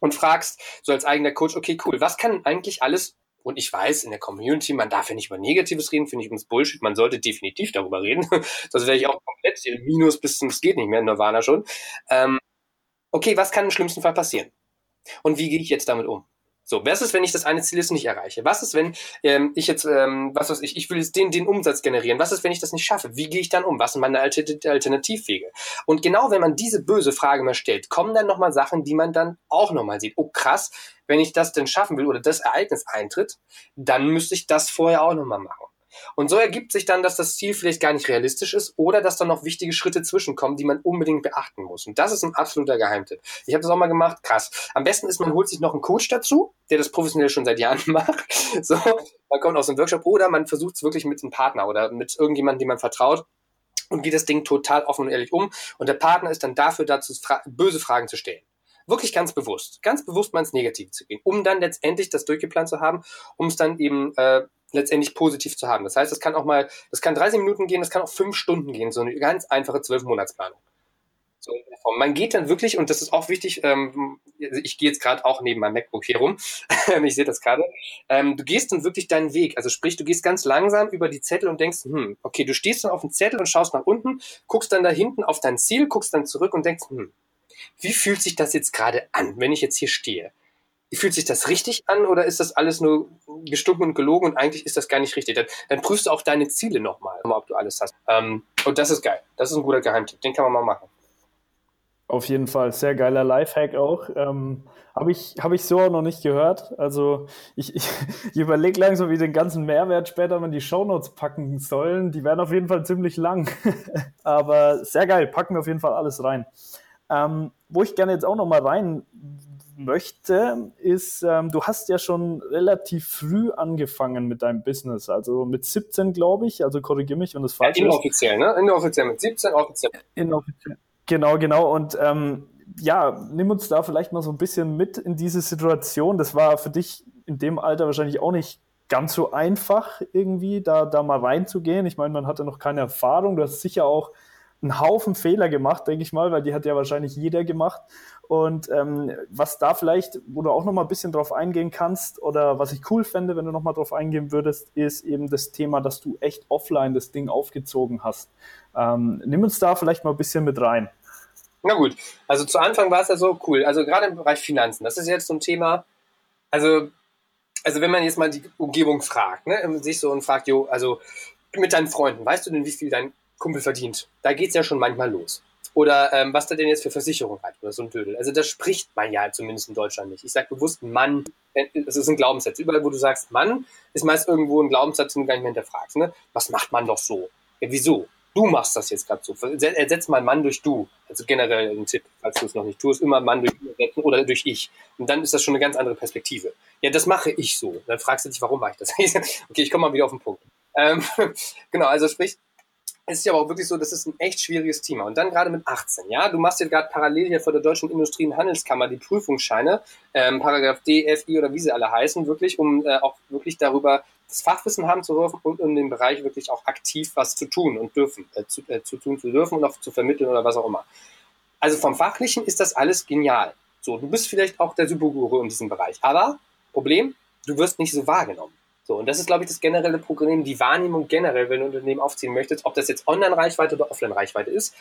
und fragst, so als eigener Coach, okay, cool, was kann eigentlich alles und ich weiß, in der Community, man darf ja nicht über Negatives reden, finde ich uns Bullshit. Man sollte definitiv darüber reden. Das wäre ich auch komplett Minus bis zum, es geht nicht mehr, Nirvana schon. Ähm, okay, was kann im schlimmsten Fall passieren? Und wie gehe ich jetzt damit um? So, was ist, wenn ich das eine Ziel jetzt nicht erreiche? Was ist, wenn ähm, ich jetzt, ähm, was weiß ich, ich will jetzt den, den Umsatz generieren? Was ist, wenn ich das nicht schaffe? Wie gehe ich dann um? Was sind meine Alternativwege? Und genau wenn man diese böse Frage mal stellt, kommen dann nochmal Sachen, die man dann auch nochmal sieht. Oh krass, wenn ich das denn schaffen will oder das Ereignis eintritt, dann müsste ich das vorher auch nochmal machen. Und so ergibt sich dann, dass das Ziel vielleicht gar nicht realistisch ist oder dass dann noch wichtige Schritte zwischenkommen, die man unbedingt beachten muss. Und das ist ein absoluter Geheimtipp. Ich habe das auch mal gemacht, krass. Am besten ist, man holt sich noch einen Coach dazu, der das professionell schon seit Jahren macht. So, man kommt aus einem Workshop oder man versucht es wirklich mit einem Partner oder mit irgendjemandem, dem man vertraut und geht das Ding total offen und ehrlich um. Und der Partner ist dann dafür dazu, fra böse Fragen zu stellen wirklich ganz bewusst, ganz bewusst mal ins Negative zu gehen, um dann letztendlich das durchgeplant zu haben, um es dann eben äh, letztendlich positiv zu haben. Das heißt, es kann auch mal, das kann 30 Minuten gehen, das kann auch fünf Stunden gehen, so eine ganz einfache zwölf Monatsplanung. So Man geht dann wirklich, und das ist auch wichtig, ähm, ich gehe jetzt gerade auch neben meinem MacBook hier rum, ich sehe das gerade, ähm, du gehst dann wirklich deinen Weg, also sprich, du gehst ganz langsam über die Zettel und denkst, hm, okay, du stehst dann auf dem Zettel und schaust nach unten, guckst dann da hinten auf dein Ziel, guckst dann zurück und denkst, hm, wie fühlt sich das jetzt gerade an, wenn ich jetzt hier stehe? Fühlt sich das richtig an oder ist das alles nur gestunken und gelogen und eigentlich ist das gar nicht richtig? Dann, dann prüfst du auch deine Ziele nochmal, ob du alles hast. Ähm, und das ist geil. Das ist ein guter Geheimtipp. Den kann man mal machen. Auf jeden Fall. Sehr geiler Lifehack auch. Ähm, Habe ich, hab ich so auch noch nicht gehört. Also ich, ich, ich überlege langsam, wie den ganzen Mehrwert später man die Shownotes packen sollen. Die werden auf jeden Fall ziemlich lang. Aber sehr geil. Packen wir auf jeden Fall alles rein. Ähm, wo ich gerne jetzt auch noch mal rein möchte, ist, ähm, du hast ja schon relativ früh angefangen mit deinem Business, also mit 17, glaube ich, also korrigiere mich, wenn das falsch ja, inoffiziell, ist. Inoffiziell, ne? Inoffiziell mit 17, offiziell. Inoffiziell. Genau, genau. Und ähm, ja, nimm uns da vielleicht mal so ein bisschen mit in diese Situation. Das war für dich in dem Alter wahrscheinlich auch nicht ganz so einfach, irgendwie da, da mal reinzugehen. Ich meine, man hatte noch keine Erfahrung. Du hast sicher auch einen Haufen Fehler gemacht, denke ich mal, weil die hat ja wahrscheinlich jeder gemacht. Und ähm, was da vielleicht, wo du auch noch mal ein bisschen drauf eingehen kannst, oder was ich cool fände, wenn du noch mal drauf eingehen würdest, ist eben das Thema, dass du echt offline das Ding aufgezogen hast. Ähm, nimm uns da vielleicht mal ein bisschen mit rein. Na gut, also zu Anfang war es ja so cool. Also gerade im Bereich Finanzen, das ist jetzt so ein Thema. Also, also wenn man jetzt mal die Umgebung fragt, ne, sich so und fragt, jo, also mit deinen Freunden, weißt du denn, wie viel dein Kumpel verdient. Da geht's ja schon manchmal los. Oder ähm, was der denn jetzt für Versicherung hat oder so ein Dödel. Also das spricht man ja zumindest in Deutschland nicht. Ich sage bewusst Mann, das ist ein Glaubenssatz. Überall, wo du sagst Mann, ist meist irgendwo ein Glaubenssatz, den du gar nicht mehr hinterfragst. Ne? Was macht man doch so? Ja, wieso? Du machst das jetzt gerade so. Ersetz mal Mann durch du. Also generell ein Tipp, falls du es noch nicht tust, immer Mann durch du ersetzen oder durch ich. Und dann ist das schon eine ganz andere Perspektive. Ja, das mache ich so. Dann fragst du dich, warum mache ich das? okay, ich komme mal wieder auf den Punkt. Ähm, genau, also sprich, es ist ja auch wirklich so, das ist ein echt schwieriges Thema. Und dann gerade mit 18, ja, du machst ja gerade parallel hier vor der Deutschen Industrie- und Handelskammer die Prüfungsscheine, ähm, Paragraph D, F, I oder wie sie alle heißen, wirklich, um äh, auch wirklich darüber das Fachwissen haben zu dürfen und in dem Bereich wirklich auch aktiv was zu tun und dürfen, äh, zu, äh, zu tun zu dürfen und auch zu vermitteln oder was auch immer. Also vom Fachlichen ist das alles genial. So, du bist vielleicht auch der Superguru in diesem Bereich. Aber Problem, du wirst nicht so wahrgenommen. So, und das ist, glaube ich, das generelle Problem, die Wahrnehmung generell, wenn du ein Unternehmen aufziehen möchtest, ob das jetzt Online-Reichweite oder Offline-Reichweite ist.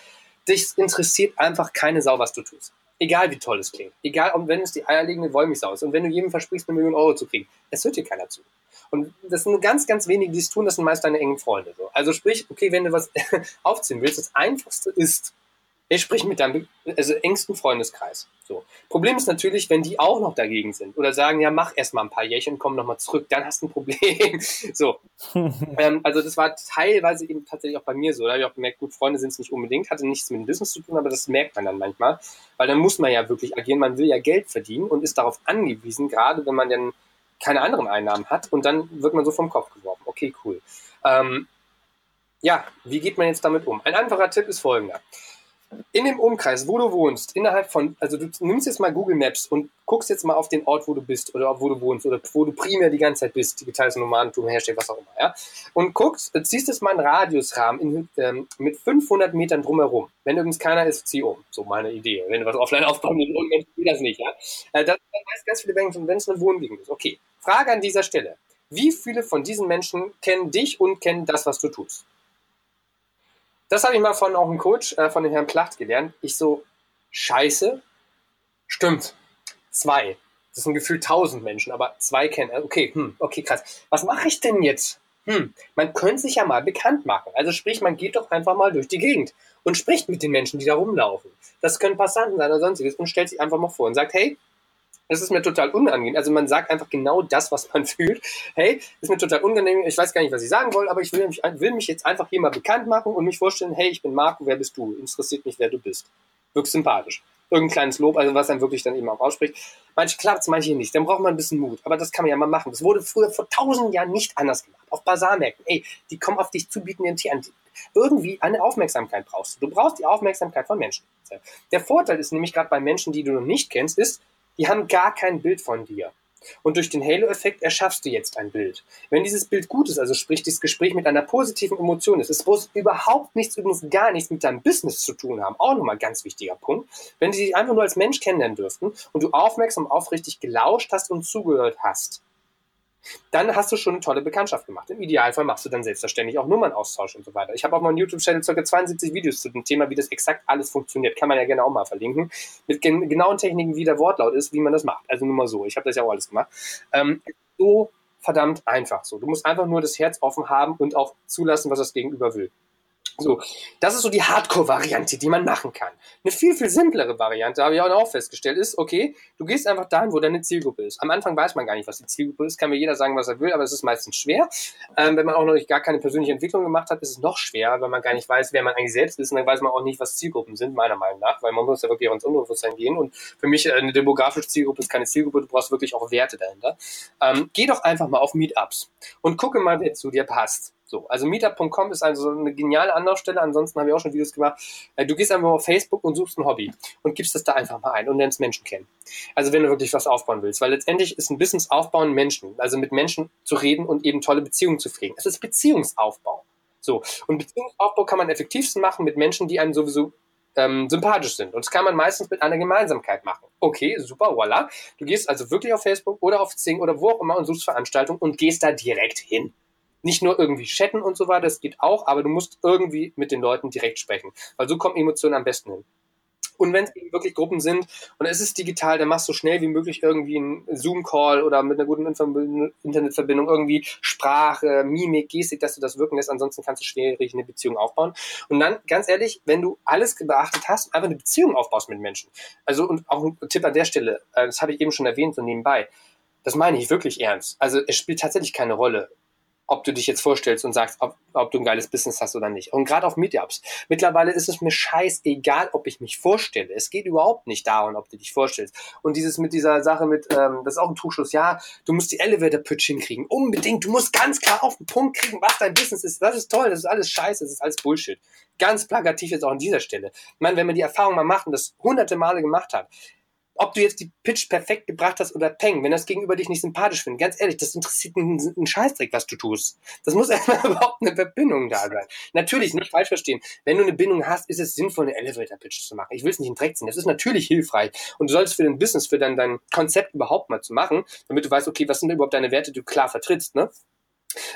Dich interessiert einfach keine Sau, was du tust. Egal wie toll es klingt. Egal, wenn es die eierlegende Wollmilchsau ist. Und wenn du jedem versprichst, eine Million Euro zu kriegen. Es hört dir keiner zu. Und das sind nur ganz, ganz wenige, die es tun. Das sind meist deine engen Freunde. So. Also sprich, okay, wenn du was aufziehen willst, das Einfachste ist, er spricht mit deinem also engsten Freundeskreis. So. Problem ist natürlich, wenn die auch noch dagegen sind oder sagen, ja, mach erst mal ein paar Jährchen und komm nochmal zurück, dann hast du ein Problem. so. ähm, also das war teilweise eben tatsächlich auch bei mir so. Da habe ich auch gemerkt, gut, Freunde sind es nicht unbedingt, hatte nichts mit dem Business zu tun, aber das merkt man dann manchmal. Weil dann muss man ja wirklich agieren, man will ja Geld verdienen und ist darauf angewiesen, gerade wenn man dann keine anderen Einnahmen hat und dann wird man so vom Kopf geworfen. Okay, cool. Ähm, ja, wie geht man jetzt damit um? Ein einfacher Tipp ist folgender in dem Umkreis, wo du wohnst, innerhalb von, also du nimmst jetzt mal Google Maps und guckst jetzt mal auf den Ort, wo du bist oder wo du wohnst oder wo du primär die ganze Zeit bist, digitales Nomadentum, Hashtag, was auch immer, ja, und guckst, ziehst jetzt mal einen Radiusrahmen in, ähm, mit 500 Metern drumherum. Wenn übrigens keiner ist, zieh um. So meine Idee. Wenn du was offline aufbauen willst, und Menschen das nicht, ja. Äh, das, das ganz viele Menschen, wenn es eine Wohngegend ist. Okay. Frage an dieser Stelle. Wie viele von diesen Menschen kennen dich und kennen das, was du tust? Das habe ich mal von auch einem Coach, äh, von dem Herrn Placht gelernt. Ich so, scheiße, stimmt, zwei. Das sind gefühlt tausend Menschen, aber zwei kennen. Äh, okay, hm, okay, krass. Was mache ich denn jetzt? Hm, man könnte sich ja mal bekannt machen. Also sprich, man geht doch einfach mal durch die Gegend und spricht mit den Menschen, die da rumlaufen. Das können Passanten sein oder sonstiges und stellt sich einfach mal vor und sagt, hey, das ist mir total unangenehm. Also man sagt einfach genau das, was man fühlt. Hey, ist mir total unangenehm. Ich weiß gar nicht, was ich sagen wollte, aber ich will mich, will mich jetzt einfach hier mal bekannt machen und mich vorstellen, hey, ich bin Marco, wer bist du? Interessiert mich, wer du bist. Wirklich sympathisch. Irgendein kleines Lob, also was dann wirklich dann eben auch ausspricht. Manche klappt es, manche nicht. Dann braucht man ein bisschen Mut. Aber das kann man ja mal machen. Das wurde früher vor tausend Jahren nicht anders gemacht. Auf Basarmärkten. Ey, die kommen auf dich zu, bieten dir ein Tier an. Irgendwie eine Aufmerksamkeit brauchst du. Du brauchst die Aufmerksamkeit von Menschen. Der Vorteil ist nämlich gerade bei Menschen, die du noch nicht kennst, ist, die haben gar kein Bild von dir. Und durch den Halo-Effekt erschaffst du jetzt ein Bild. Wenn dieses Bild gut ist, also sprich, dieses Gespräch mit einer positiven Emotion ist, es muss überhaupt nichts, übrigens gar nichts mit deinem Business zu tun haben. Auch nochmal ganz wichtiger Punkt. Wenn die dich einfach nur als Mensch kennenlernen dürften und du aufmerksam, aufrichtig gelauscht hast und zugehört hast, dann hast du schon eine tolle Bekanntschaft gemacht. Im Idealfall machst du dann selbstverständlich auch Nummernaustausch und so weiter. Ich habe auf meinem YouTube-Channel ca. 72 Videos zu dem Thema, wie das exakt alles funktioniert. Kann man ja gerne auch mal verlinken. Mit gen genauen Techniken, wie der Wortlaut ist, wie man das macht. Also nur mal so. Ich habe das ja auch alles gemacht. Ähm, so verdammt einfach so. Du musst einfach nur das Herz offen haben und auch zulassen, was das Gegenüber will. So, das ist so die Hardcore-Variante, die man machen kann. Eine viel, viel simplere Variante, habe ich auch festgestellt, ist, okay, du gehst einfach dahin, wo deine Zielgruppe ist. Am Anfang weiß man gar nicht, was die Zielgruppe ist, kann mir jeder sagen, was er will, aber es ist meistens schwer. Ähm, wenn man auch noch gar keine persönliche Entwicklung gemacht hat, ist es noch schwerer, weil man gar nicht weiß, wer man eigentlich selbst ist und dann weiß man auch nicht, was Zielgruppen sind, meiner Meinung nach, weil man muss ja wirklich auch ins Unbewusstsein gehen und für mich äh, eine demografische Zielgruppe ist keine Zielgruppe, du brauchst wirklich auch Werte dahinter. Ähm, geh doch einfach mal auf Meetups und gucke mal, wer zu dir passt. So, also meetup.com ist also eine geniale Anlaufstelle. Ansonsten habe ich auch schon Videos gemacht. Äh, du gehst einfach auf Facebook und suchst ein Hobby und gibst das da einfach mal ein und lernst Menschen kennen. Also wenn du wirklich was aufbauen willst, weil letztendlich ist ein Business aufbauen Menschen, also mit Menschen zu reden und eben tolle Beziehungen zu pflegen. Es ist Beziehungsaufbau. So, und Beziehungsaufbau kann man effektivsten machen mit Menschen, die einem sowieso ähm, sympathisch sind. Und das kann man meistens mit einer Gemeinsamkeit machen. Okay, super, voila. Du gehst also wirklich auf Facebook oder auf Zing oder wo auch immer und suchst Veranstaltungen und gehst da direkt hin nicht nur irgendwie chatten und so weiter, das geht auch, aber du musst irgendwie mit den Leuten direkt sprechen, weil so kommen Emotionen am besten hin. Und wenn es eben wirklich Gruppen sind und es ist digital, dann machst du so schnell wie möglich irgendwie einen Zoom-Call oder mit einer guten Internetverbindung irgendwie Sprache, Mimik, Gestik, dass du das wirken lässt. Ansonsten kannst du schwierig eine Beziehung aufbauen. Und dann, ganz ehrlich, wenn du alles beachtet hast, einfach eine Beziehung aufbaust mit Menschen. Also, und auch ein Tipp an der Stelle, äh, das habe ich eben schon erwähnt, so nebenbei. Das meine ich wirklich ernst. Also, es spielt tatsächlich keine Rolle, ob du dich jetzt vorstellst und sagst, ob, ob du ein geiles Business hast oder nicht. Und gerade auf Meetups. Mittlerweile ist es mir scheißegal, ob ich mich vorstelle. Es geht überhaupt nicht darum, ob du dich vorstellst. Und dieses mit dieser Sache mit, ähm, das ist auch ein Trugschluss, ja, du musst die Elevator-Pitch hinkriegen. Unbedingt. Du musst ganz klar auf den Punkt kriegen, was dein Business ist. Das ist toll, das ist alles scheiße, das ist alles Bullshit. Ganz plakativ jetzt auch an dieser Stelle. Ich meine, wenn man die Erfahrung mal macht und das hunderte Male gemacht hat, ob du jetzt die Pitch perfekt gebracht hast oder Peng, wenn das Gegenüber dich nicht sympathisch findet, ganz ehrlich, das interessiert einen, einen Scheißdreck, was du tust. Das muss erstmal überhaupt eine Verbindung da sein. Natürlich, nicht falsch verstehen. Wenn du eine Bindung hast, ist es sinnvoll, eine Elevator-Pitch zu machen. Ich will es nicht in Dreck ziehen. Das ist natürlich hilfreich. Und du solltest für dein Business, für dein, dein Konzept überhaupt mal zu machen, damit du weißt, okay, was sind überhaupt deine Werte, die du klar vertrittst, ne?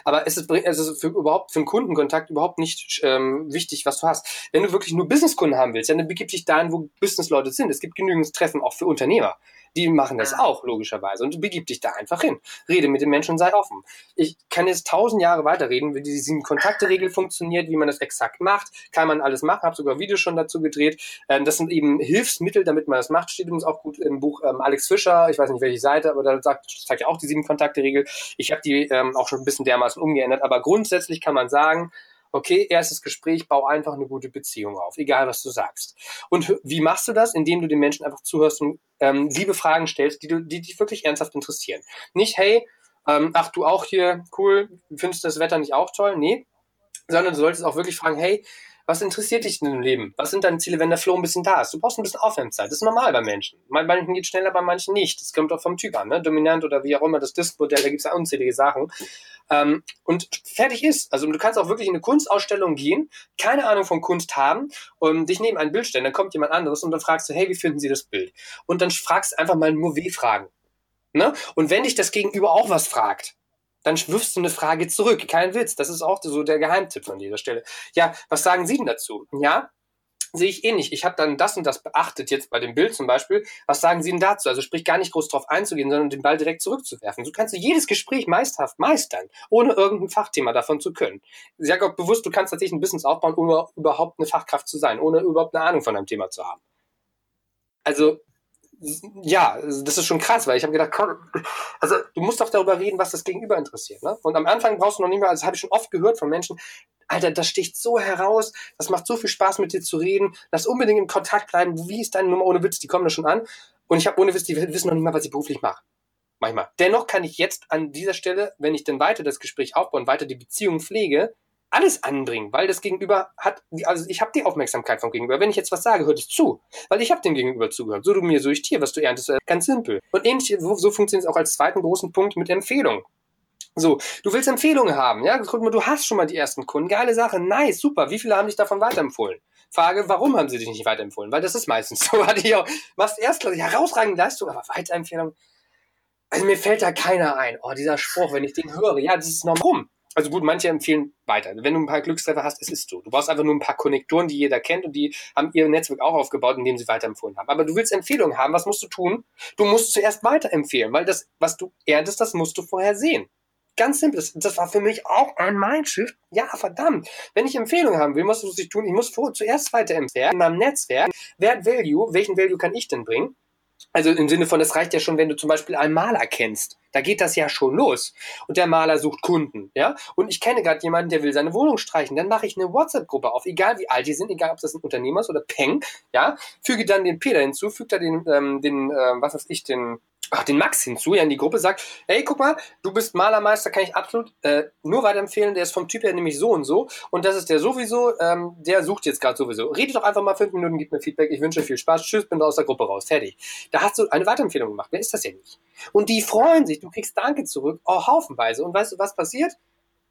Aber es ist, es ist für, überhaupt für einen Kundenkontakt überhaupt nicht ähm, wichtig, was du hast. Wenn du wirklich nur Businesskunden haben willst, dann begib dich dahin, wo Businessleute sind. Es gibt genügend Treffen auch für Unternehmer die machen das auch, logischerweise. Und begib dich da einfach hin. Rede mit den Menschen und sei offen. Ich kann jetzt tausend Jahre weiterreden, wie die Sieben-Kontakte-Regel funktioniert, wie man das exakt macht. Kann man alles machen, habe sogar Videos schon dazu gedreht. Ähm, das sind eben Hilfsmittel, damit man das macht. Steht übrigens auch gut im Buch ähm, Alex Fischer, ich weiß nicht welche Seite, aber da sagt, sagt ja auch die Sieben-Kontakte-Regel. Ich habe die ähm, auch schon ein bisschen dermaßen umgeändert, aber grundsätzlich kann man sagen, Okay, erstes Gespräch, bau einfach eine gute Beziehung auf, egal was du sagst. Und wie machst du das? Indem du den Menschen einfach zuhörst und ähm, liebe Fragen stellst, die, du, die dich wirklich ernsthaft interessieren. Nicht, hey, ähm, ach du auch hier, cool, findest du das Wetter nicht auch toll? Nee, sondern du solltest auch wirklich fragen, hey, was interessiert dich denn im Leben? Was sind deine Ziele, wenn der Flow ein bisschen da ist? Du brauchst ein bisschen Aufwärmzeit. Das ist normal bei Menschen. Bei manchen geht schneller, bei manchen nicht. Das kommt auch vom Typ an. Ne? Dominant oder wie auch immer das Disk-Modell, da gibt es unzählige Sachen. Ähm, und fertig ist. Also du kannst auch wirklich in eine Kunstausstellung gehen, keine Ahnung von Kunst haben und dich neben ein Bild stellen. Dann kommt jemand anderes und dann fragst du, hey, wie finden Sie das Bild? Und dann fragst du einfach mal nur W-Fragen. Ne? Und wenn dich das Gegenüber auch was fragt, dann wirfst du eine Frage zurück. Kein Witz. Das ist auch so der Geheimtipp von dieser Stelle. Ja, was sagen Sie denn dazu? Ja, sehe ich eh nicht. Ich habe dann das und das beachtet, jetzt bei dem Bild zum Beispiel. Was sagen Sie denn dazu? Also sprich gar nicht groß drauf einzugehen, sondern den Ball direkt zurückzuwerfen. So kannst du jedes Gespräch meisterhaft meistern, ohne irgendein Fachthema davon zu können. Ich auch bewusst, du kannst tatsächlich ein Business aufbauen, ohne überhaupt eine Fachkraft zu sein, ohne überhaupt eine Ahnung von einem Thema zu haben. Also ja, das ist schon krass, weil ich habe gedacht, also du musst doch darüber reden, was das Gegenüber interessiert. Ne? Und am Anfang brauchst du noch nicht mal, also habe ich schon oft gehört von Menschen, Alter, das sticht so heraus, das macht so viel Spaß mit dir zu reden, lass unbedingt in Kontakt bleiben, wie ist deine Nummer ohne Witz, die kommen da schon an. Und ich habe ohne Witz, die wissen noch nicht mal, was ich beruflich mache. Manchmal. Dennoch kann ich jetzt an dieser Stelle, wenn ich dann weiter das Gespräch aufbaue und weiter die Beziehung pflege, alles anbringen, weil das Gegenüber hat, also ich habe die Aufmerksamkeit vom Gegenüber. Wenn ich jetzt was sage, hört es zu, weil ich habe dem Gegenüber zugehört. So du mir, so ich dir, was du erntest, ganz simpel. Und ähnlich, so, funktioniert es auch als zweiten großen Punkt mit Empfehlung. So, du willst Empfehlungen haben, ja? Guck mal, du hast schon mal die ersten Kunden, geile Sache, nice, super. Wie viele haben dich davon weiterempfohlen? Frage, warum haben sie dich nicht weiterempfohlen? Weil das ist meistens so. Hatte ich auch, machst erstklassig, herausragende Leistung, aber Weiterempfehlung. Also mir fällt da keiner ein. Oh, dieser Spruch, wenn ich den höre, ja, das ist normal. Also gut, manche empfehlen weiter. Wenn du ein paar Glückstreffer hast, es ist so. Du brauchst einfach nur ein paar Konnektoren, die jeder kennt und die haben ihr Netzwerk auch aufgebaut, indem sie weiterempfohlen haben. Aber du willst Empfehlungen haben, was musst du tun? Du musst zuerst weiterempfehlen, weil das, was du erntest, das musst du vorher sehen. Ganz simpel. Das, das war für mich auch ein Mindshift. Ja, verdammt. Wenn ich Empfehlungen haben will, muss ich tun, ich muss vor, zuerst weiterempfehlen in meinem Netzwerk. Wert Value, welchen Value kann ich denn bringen? Also im Sinne von, das reicht ja schon, wenn du zum Beispiel einen Maler kennst. Da geht das ja schon los. Und der Maler sucht Kunden, ja. Und ich kenne gerade jemanden, der will seine Wohnung streichen. Dann mache ich eine WhatsApp-Gruppe auf, egal wie alt die sind, egal ob das ein Unternehmer ist oder Peng, ja. Füge dann den Peter hinzu, füge da den, ähm, den, äh, was weiß ich, den ach, den Max hinzu, ja, in die Gruppe sagt, hey, guck mal, du bist Malermeister, kann ich absolut äh, nur weiterempfehlen, der ist vom Typ her nämlich so und so und das ist der sowieso, ähm, der sucht jetzt gerade sowieso. Rede doch einfach mal fünf Minuten, gib mir Feedback, ich wünsche viel Spaß, tschüss, bin aus der Gruppe raus, fertig. Da hast du eine Weiterempfehlung gemacht, wer ist das ja nicht? Und die freuen sich, du kriegst Danke zurück, oh, haufenweise und weißt du, was passiert?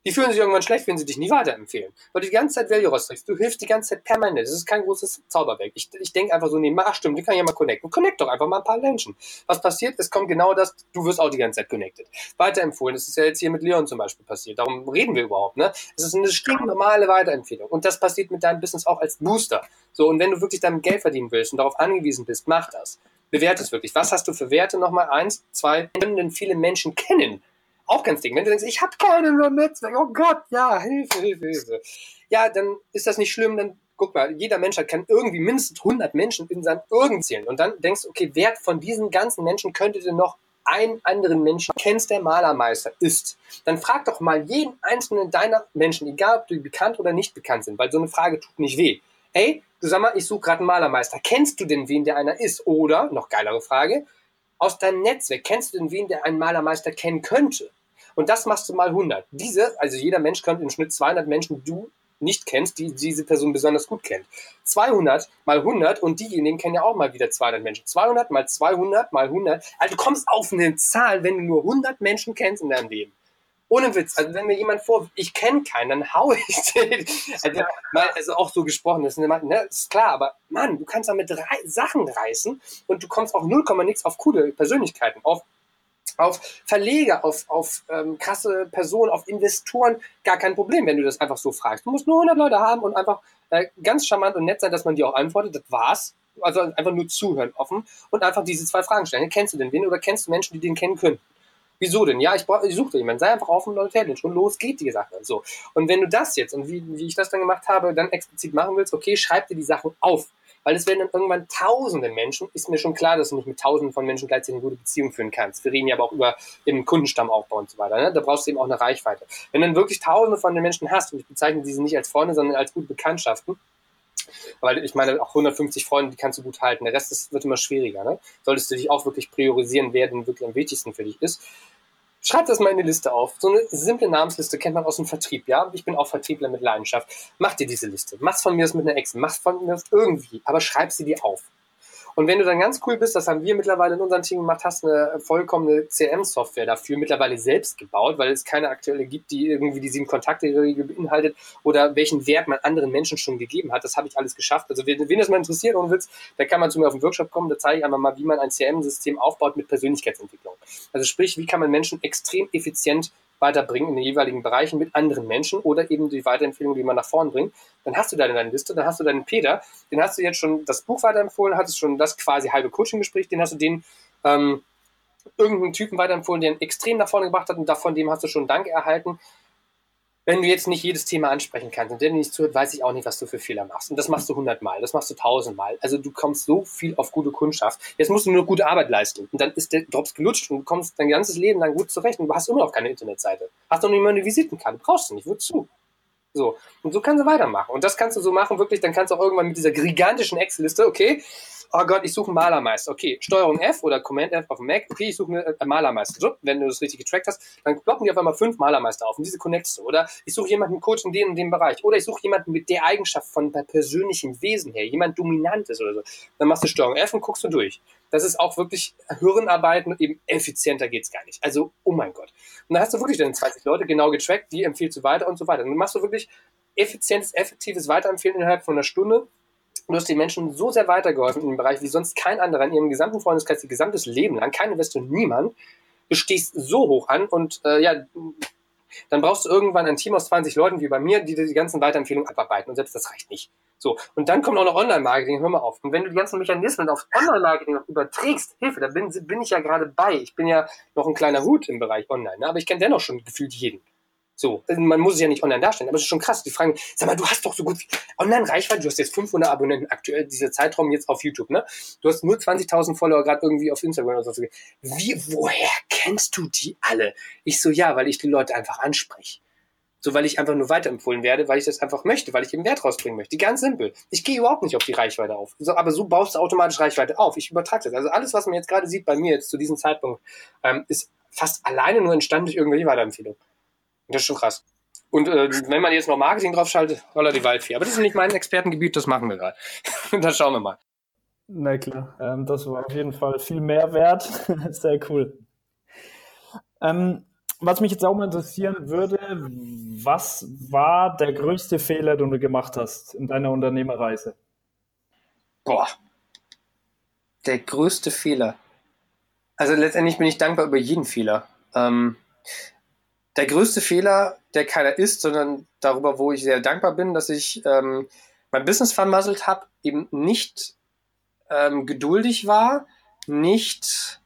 Die fühlen sich irgendwann schlecht, wenn sie dich nicht weiterempfehlen. Weil du die ganze Zeit Value rausträgst. Du hilfst die ganze Zeit permanent. Das ist kein großes Zauberwerk. Ich, ich denke einfach so nebenbei, ach stimmt, die kann ja mal connecten. Connect doch einfach mal ein paar Menschen. Was passiert? Es kommt genau das, du wirst auch die ganze Zeit connected. Weiterempfohlen. Das ist ja jetzt hier mit Leon zum Beispiel passiert. Darum reden wir überhaupt, ne? Es ist eine stinknormale Weiterempfehlung. Und das passiert mit deinem Business auch als Booster. So, und wenn du wirklich damit Geld verdienen willst und darauf angewiesen bist, mach das. Bewerte es wirklich. Was hast du für Werte nochmal? Eins, zwei, können denn viele Menschen kennen? Auch ganz dick. Wenn du denkst, ich habe keine Netzwerk, oh Gott, ja, Hilfe, Hilfe, Hilfe. Ja, dann ist das nicht schlimm, dann guck mal, jeder Mensch kann irgendwie mindestens 100 Menschen in seinem Irgend zählen. Und dann denkst du, okay, wer von diesen ganzen Menschen könnte denn noch einen anderen Menschen kennst, der Malermeister ist, dann frag doch mal jeden einzelnen deiner Menschen, egal ob die bekannt oder nicht bekannt sind, weil so eine Frage tut nicht weh. Ey, du sag mal, ich suche gerade einen Malermeister. Kennst du denn wen, der einer ist? Oder, noch geilere Frage, aus deinem Netzwerk, kennst du denn wen, der einen Malermeister kennen könnte? Und das machst du mal 100. Diese, also jeder Mensch könnte im Schnitt 200 Menschen, die du nicht kennst, die diese Person besonders gut kennt. 200 mal 100 und diejenigen kennen ja auch mal wieder 200 Menschen. 200 mal 200 mal 100. Also du kommst auf eine Zahl, wenn du nur 100 Menschen kennst in deinem Leben. Ohne Witz. Also wenn mir jemand vor, ich kenne keinen, dann hau ich den. Also, also auch so gesprochen, das ist, ne, ist klar, aber Mann, du kannst damit drei Sachen reißen und du kommst auch 0, nix auf coole Persönlichkeiten, auf auf Verleger, auf, auf ähm, krasse Personen, auf Investoren, gar kein Problem, wenn du das einfach so fragst. Du musst nur 100 Leute haben und einfach äh, ganz charmant und nett sein, dass man dir auch antwortet. Das war's. Also einfach nur zuhören, offen und einfach diese zwei Fragen stellen. Kennst du denn wen oder kennst du Menschen, die den kennen können? Wieso denn? Ja, ich, ich suche jemanden. Sei einfach offen und Leute schon los geht die Sache. So. Und wenn du das jetzt und wie, wie ich das dann gemacht habe, dann explizit machen willst, okay, schreib dir die Sachen auf weil es werden dann irgendwann tausende Menschen, ist mir schon klar, dass du nicht mit tausenden von Menschen gleichzeitig eine gute Beziehung führen kannst. Wir reden ja aber auch über den Kundenstamm und so weiter. Ne? Da brauchst du eben auch eine Reichweite. Wenn du dann wirklich tausende von den Menschen hast, und ich bezeichne diese nicht als Freunde, sondern als gute Bekanntschaften, weil ich meine, auch 150 Freunde, die kannst du gut halten. Der Rest ist, wird immer schwieriger. Ne? Solltest du dich auch wirklich priorisieren, wer denn wirklich am wichtigsten für dich ist. Schreib das mal in die Liste auf. So eine simple Namensliste kennt man aus dem Vertrieb, ja? Ich bin auch Vertriebler mit Leidenschaft. Mach dir diese Liste. Mach's von mir aus mit einer Excel. Mach's von mir aus irgendwie. Aber schreib sie dir auf. Und wenn du dann ganz cool bist, das haben wir mittlerweile in unserem Team gemacht, hast eine vollkommene CRM-Software dafür mittlerweile selbst gebaut, weil es keine aktuelle gibt, die irgendwie die sieben Kontakte-Regel beinhaltet oder welchen Wert man anderen Menschen schon gegeben hat. Das habe ich alles geschafft. Also wen, wen das mal interessiert und Witz, da kann man zu mir auf den Workshop kommen, da zeige ich einmal mal, wie man ein CRM-System aufbaut mit Persönlichkeitsentwicklung. Also sprich, wie kann man Menschen extrem effizient weiterbringen in den jeweiligen Bereichen mit anderen Menschen oder eben die Weiterempfehlung, die man nach vorn bringt. Dann hast du da deine Liste, dann hast du deinen Peter, den hast du jetzt schon das Buch weiterempfohlen, hattest schon das quasi halbe Coaching-Gespräch, den hast du den ähm, irgendeinen Typen weiterempfohlen, der ihn extrem nach vorne gebracht hat und davon dem hast du schon Dank erhalten wenn du jetzt nicht jedes Thema ansprechen kannst und der nicht zuhört, weiß ich auch nicht, was du für Fehler machst. Und das machst du hundertmal, das machst du tausendmal. Also du kommst so viel auf gute Kundschaft. Jetzt musst du nur gute Arbeit leisten. Und dann ist der Drops gelutscht und du kommst dein ganzes Leben lang gut zurecht und du hast immer noch keine Internetseite. Hast noch nicht mal eine Visitenkarte. Brauchst du nicht. Wozu? So. Und so kannst du weitermachen. Und das kannst du so machen, wirklich, dann kannst du auch irgendwann mit dieser gigantischen Excel-Liste, okay, oh Gott, ich suche einen Malermeister. Okay, Steuerung F oder Command F auf dem Mac. Okay, ich suche einen Malermeister. So, wenn du das richtig getrackt hast, dann ploppen die auf einmal fünf Malermeister auf und diese connectst du. Oder ich suche jemanden Coach in dem und dem Bereich. Oder ich suche jemanden mit der Eigenschaft von der persönlichen Wesen her, jemand Dominantes oder so. Dann machst du Steuerung F und guckst du durch. Das ist auch wirklich Hirnarbeiten und eben effizienter geht's gar nicht. Also, oh mein Gott. Und dann hast du wirklich deine 20 Leute genau getrackt, die empfiehlst du weiter und so weiter. Und dann machst du wirklich effizientes, effektives Weiterempfehlen innerhalb von einer Stunde Du hast den Menschen so sehr weitergeholfen in dem Bereich wie sonst kein anderer in ihrem gesamten Freundeskreis, ihr gesamtes Leben lang, kein Investor, niemand. Du stehst so hoch an und äh, ja, dann brauchst du irgendwann ein Team aus 20 Leuten wie bei mir, die die ganzen Weiterempfehlungen abarbeiten und selbst das reicht nicht. So, und dann kommt auch noch Online-Marketing, hör mal auf. Und wenn du die ganzen Mechanismen auf Online-Marketing überträgst, Hilfe, da bin, bin ich ja gerade bei. Ich bin ja noch ein kleiner Hut im Bereich Online, ne? aber ich kenne dennoch schon gefühlt jeden. So, man muss es ja nicht online darstellen, aber es ist schon krass. Die fragen, sag mal, du hast doch so gut Online-Reichweite, du hast jetzt 500 Abonnenten aktuell, dieser Zeitraum jetzt auf YouTube, ne? Du hast nur 20.000 Follower gerade irgendwie auf Instagram oder so. Wie, woher kennst du die alle? Ich so, ja, weil ich die Leute einfach anspreche. So, weil ich einfach nur weiterempfohlen werde, weil ich das einfach möchte, weil ich eben Wert rausbringen möchte. Ganz simpel. Ich gehe überhaupt nicht auf die Reichweite auf. So, aber so baust du automatisch Reichweite auf. Ich übertrage das. Also alles, was man jetzt gerade sieht bei mir jetzt zu diesem Zeitpunkt, ähm, ist fast alleine nur entstanden durch irgendwelche Weiterempfehlungen. Das ist schon krass. Und äh, wenn man jetzt noch Marketing draufschaltet, holla die Waldfee. Aber das ist nicht mein Expertengebiet, das machen wir gerade. dann schauen wir mal. Na klar, ähm, das war auf jeden Fall viel mehr wert. Sehr cool. Ähm, was mich jetzt auch mal interessieren würde, was war der größte Fehler, den du gemacht hast in deiner Unternehmerreise? Boah, der größte Fehler. Also letztendlich bin ich dankbar über jeden Fehler. Ähm, der größte Fehler, der keiner ist, sondern darüber, wo ich sehr dankbar bin, dass ich ähm, mein Business vermasselt habe, eben nicht ähm, geduldig war, nicht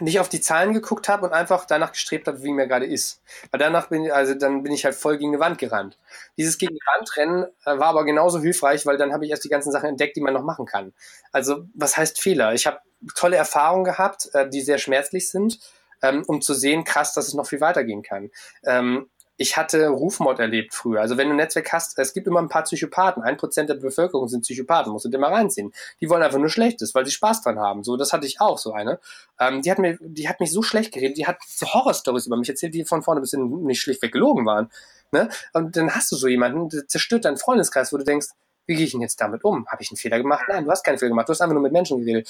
nicht auf die Zahlen geguckt habe und einfach danach gestrebt habe, wie mir gerade ist. Weil danach bin ich, also dann bin ich halt voll gegen die Wand gerannt. Dieses gegen die Wand rennen äh, war aber genauso hilfreich, weil dann habe ich erst die ganzen Sachen entdeckt, die man noch machen kann. Also was heißt Fehler? Ich habe tolle Erfahrungen gehabt, äh, die sehr schmerzlich sind ähm, um zu sehen, krass, dass es noch viel weitergehen kann. Ähm, Ich hatte Rufmord erlebt früher. Also wenn du ein Netzwerk hast, es gibt immer ein paar Psychopathen. Ein Prozent der Bevölkerung sind Psychopathen, musst du dir mal reinziehen. Die wollen einfach nur Schlechtes, weil sie Spaß dran haben. So, das hatte ich auch, so eine. Ähm, die hat mir, die hat mich so schlecht geredet, die hat so Horrorstories über mich erzählt, die von vorne bis hinten nicht schlichtweg gelogen waren. Ne? Und dann hast du so jemanden, der zerstört deinen Freundeskreis, wo du denkst, wie gehe ich denn jetzt damit um? Habe ich einen Fehler gemacht? Nein, du hast keinen Fehler gemacht. Du hast einfach nur mit Menschen geredet.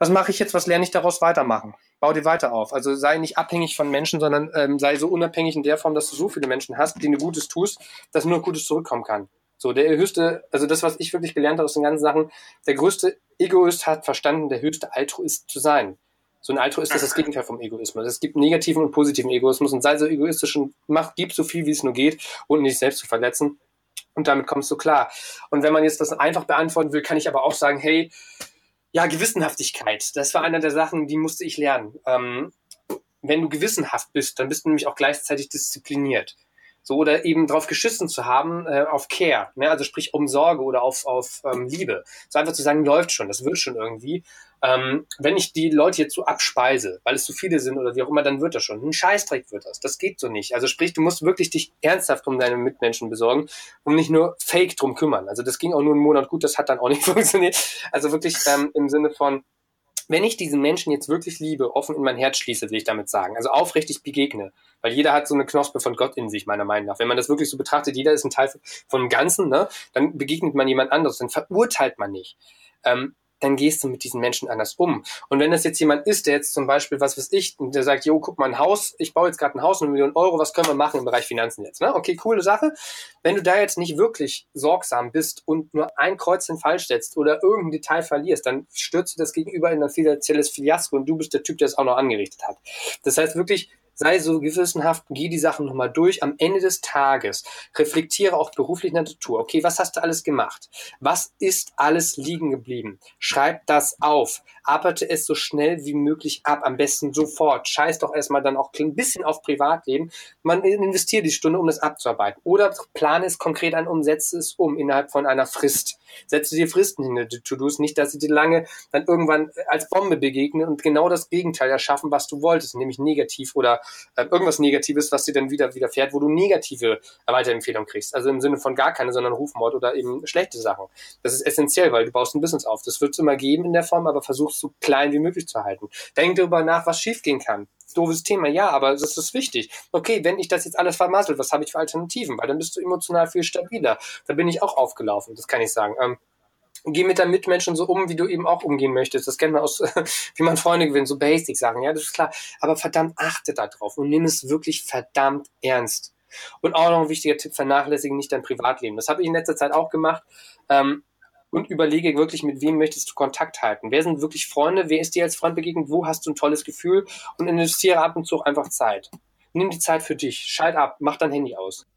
Was mache ich jetzt? Was lerne ich daraus weitermachen? Bau dir weiter auf. Also sei nicht abhängig von Menschen, sondern ähm, sei so unabhängig in der Form, dass du so viele Menschen hast, denen du Gutes tust, dass nur Gutes zurückkommen kann. So, der höchste, also das, was ich wirklich gelernt habe aus den ganzen Sachen, der größte Egoist hat verstanden, der höchste Altruist zu sein. So ein Altruist ist das Gegenteil vom Egoismus. Es gibt negativen und positiven Egoismus und sei so egoistisch und mach, gib so viel, wie es nur geht, ohne dich selbst zu verletzen. Und damit kommst du klar. Und wenn man jetzt das einfach beantworten will, kann ich aber auch sagen, hey, ja, Gewissenhaftigkeit. Das war einer der Sachen, die musste ich lernen. Ähm, wenn du gewissenhaft bist, dann bist du nämlich auch gleichzeitig diszipliniert. So, oder eben darauf geschissen zu haben, äh, auf Care, ne? also sprich um Sorge oder auf, auf ähm, Liebe. So einfach zu sagen, läuft schon, das wird schon irgendwie. Ähm, wenn ich die Leute jetzt so abspeise, weil es zu viele sind oder wie auch immer, dann wird das schon. Ein Scheißdreck wird das. Das geht so nicht. Also sprich, du musst wirklich dich ernsthaft um deine Mitmenschen besorgen und nicht nur fake drum kümmern. Also das ging auch nur einen Monat gut, das hat dann auch nicht funktioniert. Also wirklich ähm, im Sinne von, wenn ich diesen Menschen jetzt wirklich liebe, offen in mein Herz schließe, will ich damit sagen, also aufrichtig begegne, weil jeder hat so eine Knospe von Gott in sich, meiner Meinung nach. Wenn man das wirklich so betrachtet, jeder ist ein Teil von dem Ganzen, ne, dann begegnet man jemand anderes, dann verurteilt man nicht. Ähm, dann gehst du mit diesen Menschen anders um. Und wenn das jetzt jemand ist, der jetzt zum Beispiel, was weiß ich, der sagt, jo, guck mal, ein Haus, ich baue jetzt gerade ein Haus, eine Million Euro, was können wir machen im Bereich Finanzen jetzt? Ne? Okay, coole Sache. Wenn du da jetzt nicht wirklich sorgsam bist und nur ein Kreuzchen falsch setzt oder irgendein Detail verlierst, dann stürzt du das Gegenüber in ein finanzielles Fiasko und du bist der Typ, der es auch noch angerichtet hat. Das heißt wirklich, sei so gewissenhaft, geh die Sachen nochmal durch. Am Ende des Tages reflektiere auch beruflich Natur. Okay, was hast du alles gemacht? Was ist alles liegen geblieben? Schreib das auf. Arbeite es so schnell wie möglich ab. Am besten sofort. Scheiß doch erstmal dann auch ein bisschen auf Privatleben. Man investiert die Stunde, um das abzuarbeiten. Oder plane es konkret an setze es um innerhalb von einer Frist. Setze dir Fristen hin, die To-Dos, nicht, dass sie dir lange dann irgendwann als Bombe begegnen und genau das Gegenteil erschaffen, was du wolltest, nämlich negativ oder äh, irgendwas Negatives, was dir dann wieder widerfährt, wo du negative Weiterempfehlungen kriegst. Also im Sinne von gar keine, sondern Rufmord oder eben schlechte Sachen. Das ist essentiell, weil du baust ein Business auf. Das wird es immer geben in der Form, aber versuch es so klein wie möglich zu halten. Denk darüber nach, was schiefgehen kann doofes Thema, ja, aber das ist wichtig. Okay, wenn ich das jetzt alles vermasselt, was habe ich für Alternativen? Weil dann bist du emotional viel stabiler. Da bin ich auch aufgelaufen, das kann ich sagen. Ähm, geh mit deinen Mitmenschen so um, wie du eben auch umgehen möchtest. Das kennen wir aus, wie man Freunde gewinnt, so basic Sachen, ja, das ist klar. Aber verdammt, achte da drauf und nimm es wirklich verdammt ernst. Und auch noch ein wichtiger Tipp, vernachlässige nicht dein Privatleben. Das habe ich in letzter Zeit auch gemacht. Ähm, und überlege wirklich, mit wem möchtest du Kontakt halten. Wer sind wirklich Freunde? Wer ist dir als Freund begegnet? Wo hast du ein tolles Gefühl? Und investiere ab und zu einfach Zeit. Nimm die Zeit für dich. Schalt ab. Mach dein Handy aus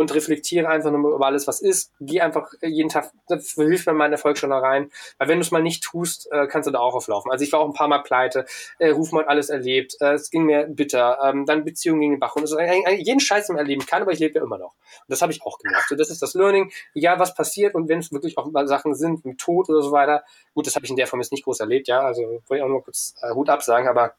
und reflektiere einfach nur über alles, was ist. Geh einfach jeden Tag, das hilft mir meine Erfolg schon da rein. Weil wenn du es mal nicht tust, äh, kannst du da auch auflaufen. Also ich war auch ein paar Mal pleite, äh, Rufmord alles erlebt, äh, es ging mir bitter, ähm, dann Beziehungen gegen den Bach und äh, jeden Scheiß im Erleben kann, aber ich lebe ja immer noch. Und das habe ich auch gemerkt. So, das ist das Learning, egal was passiert und wenn es wirklich auch mal Sachen sind, wie Tod oder so weiter, gut, das habe ich in der Form jetzt nicht groß erlebt, ja, also wollte ich auch nur kurz äh, Hut absagen, aber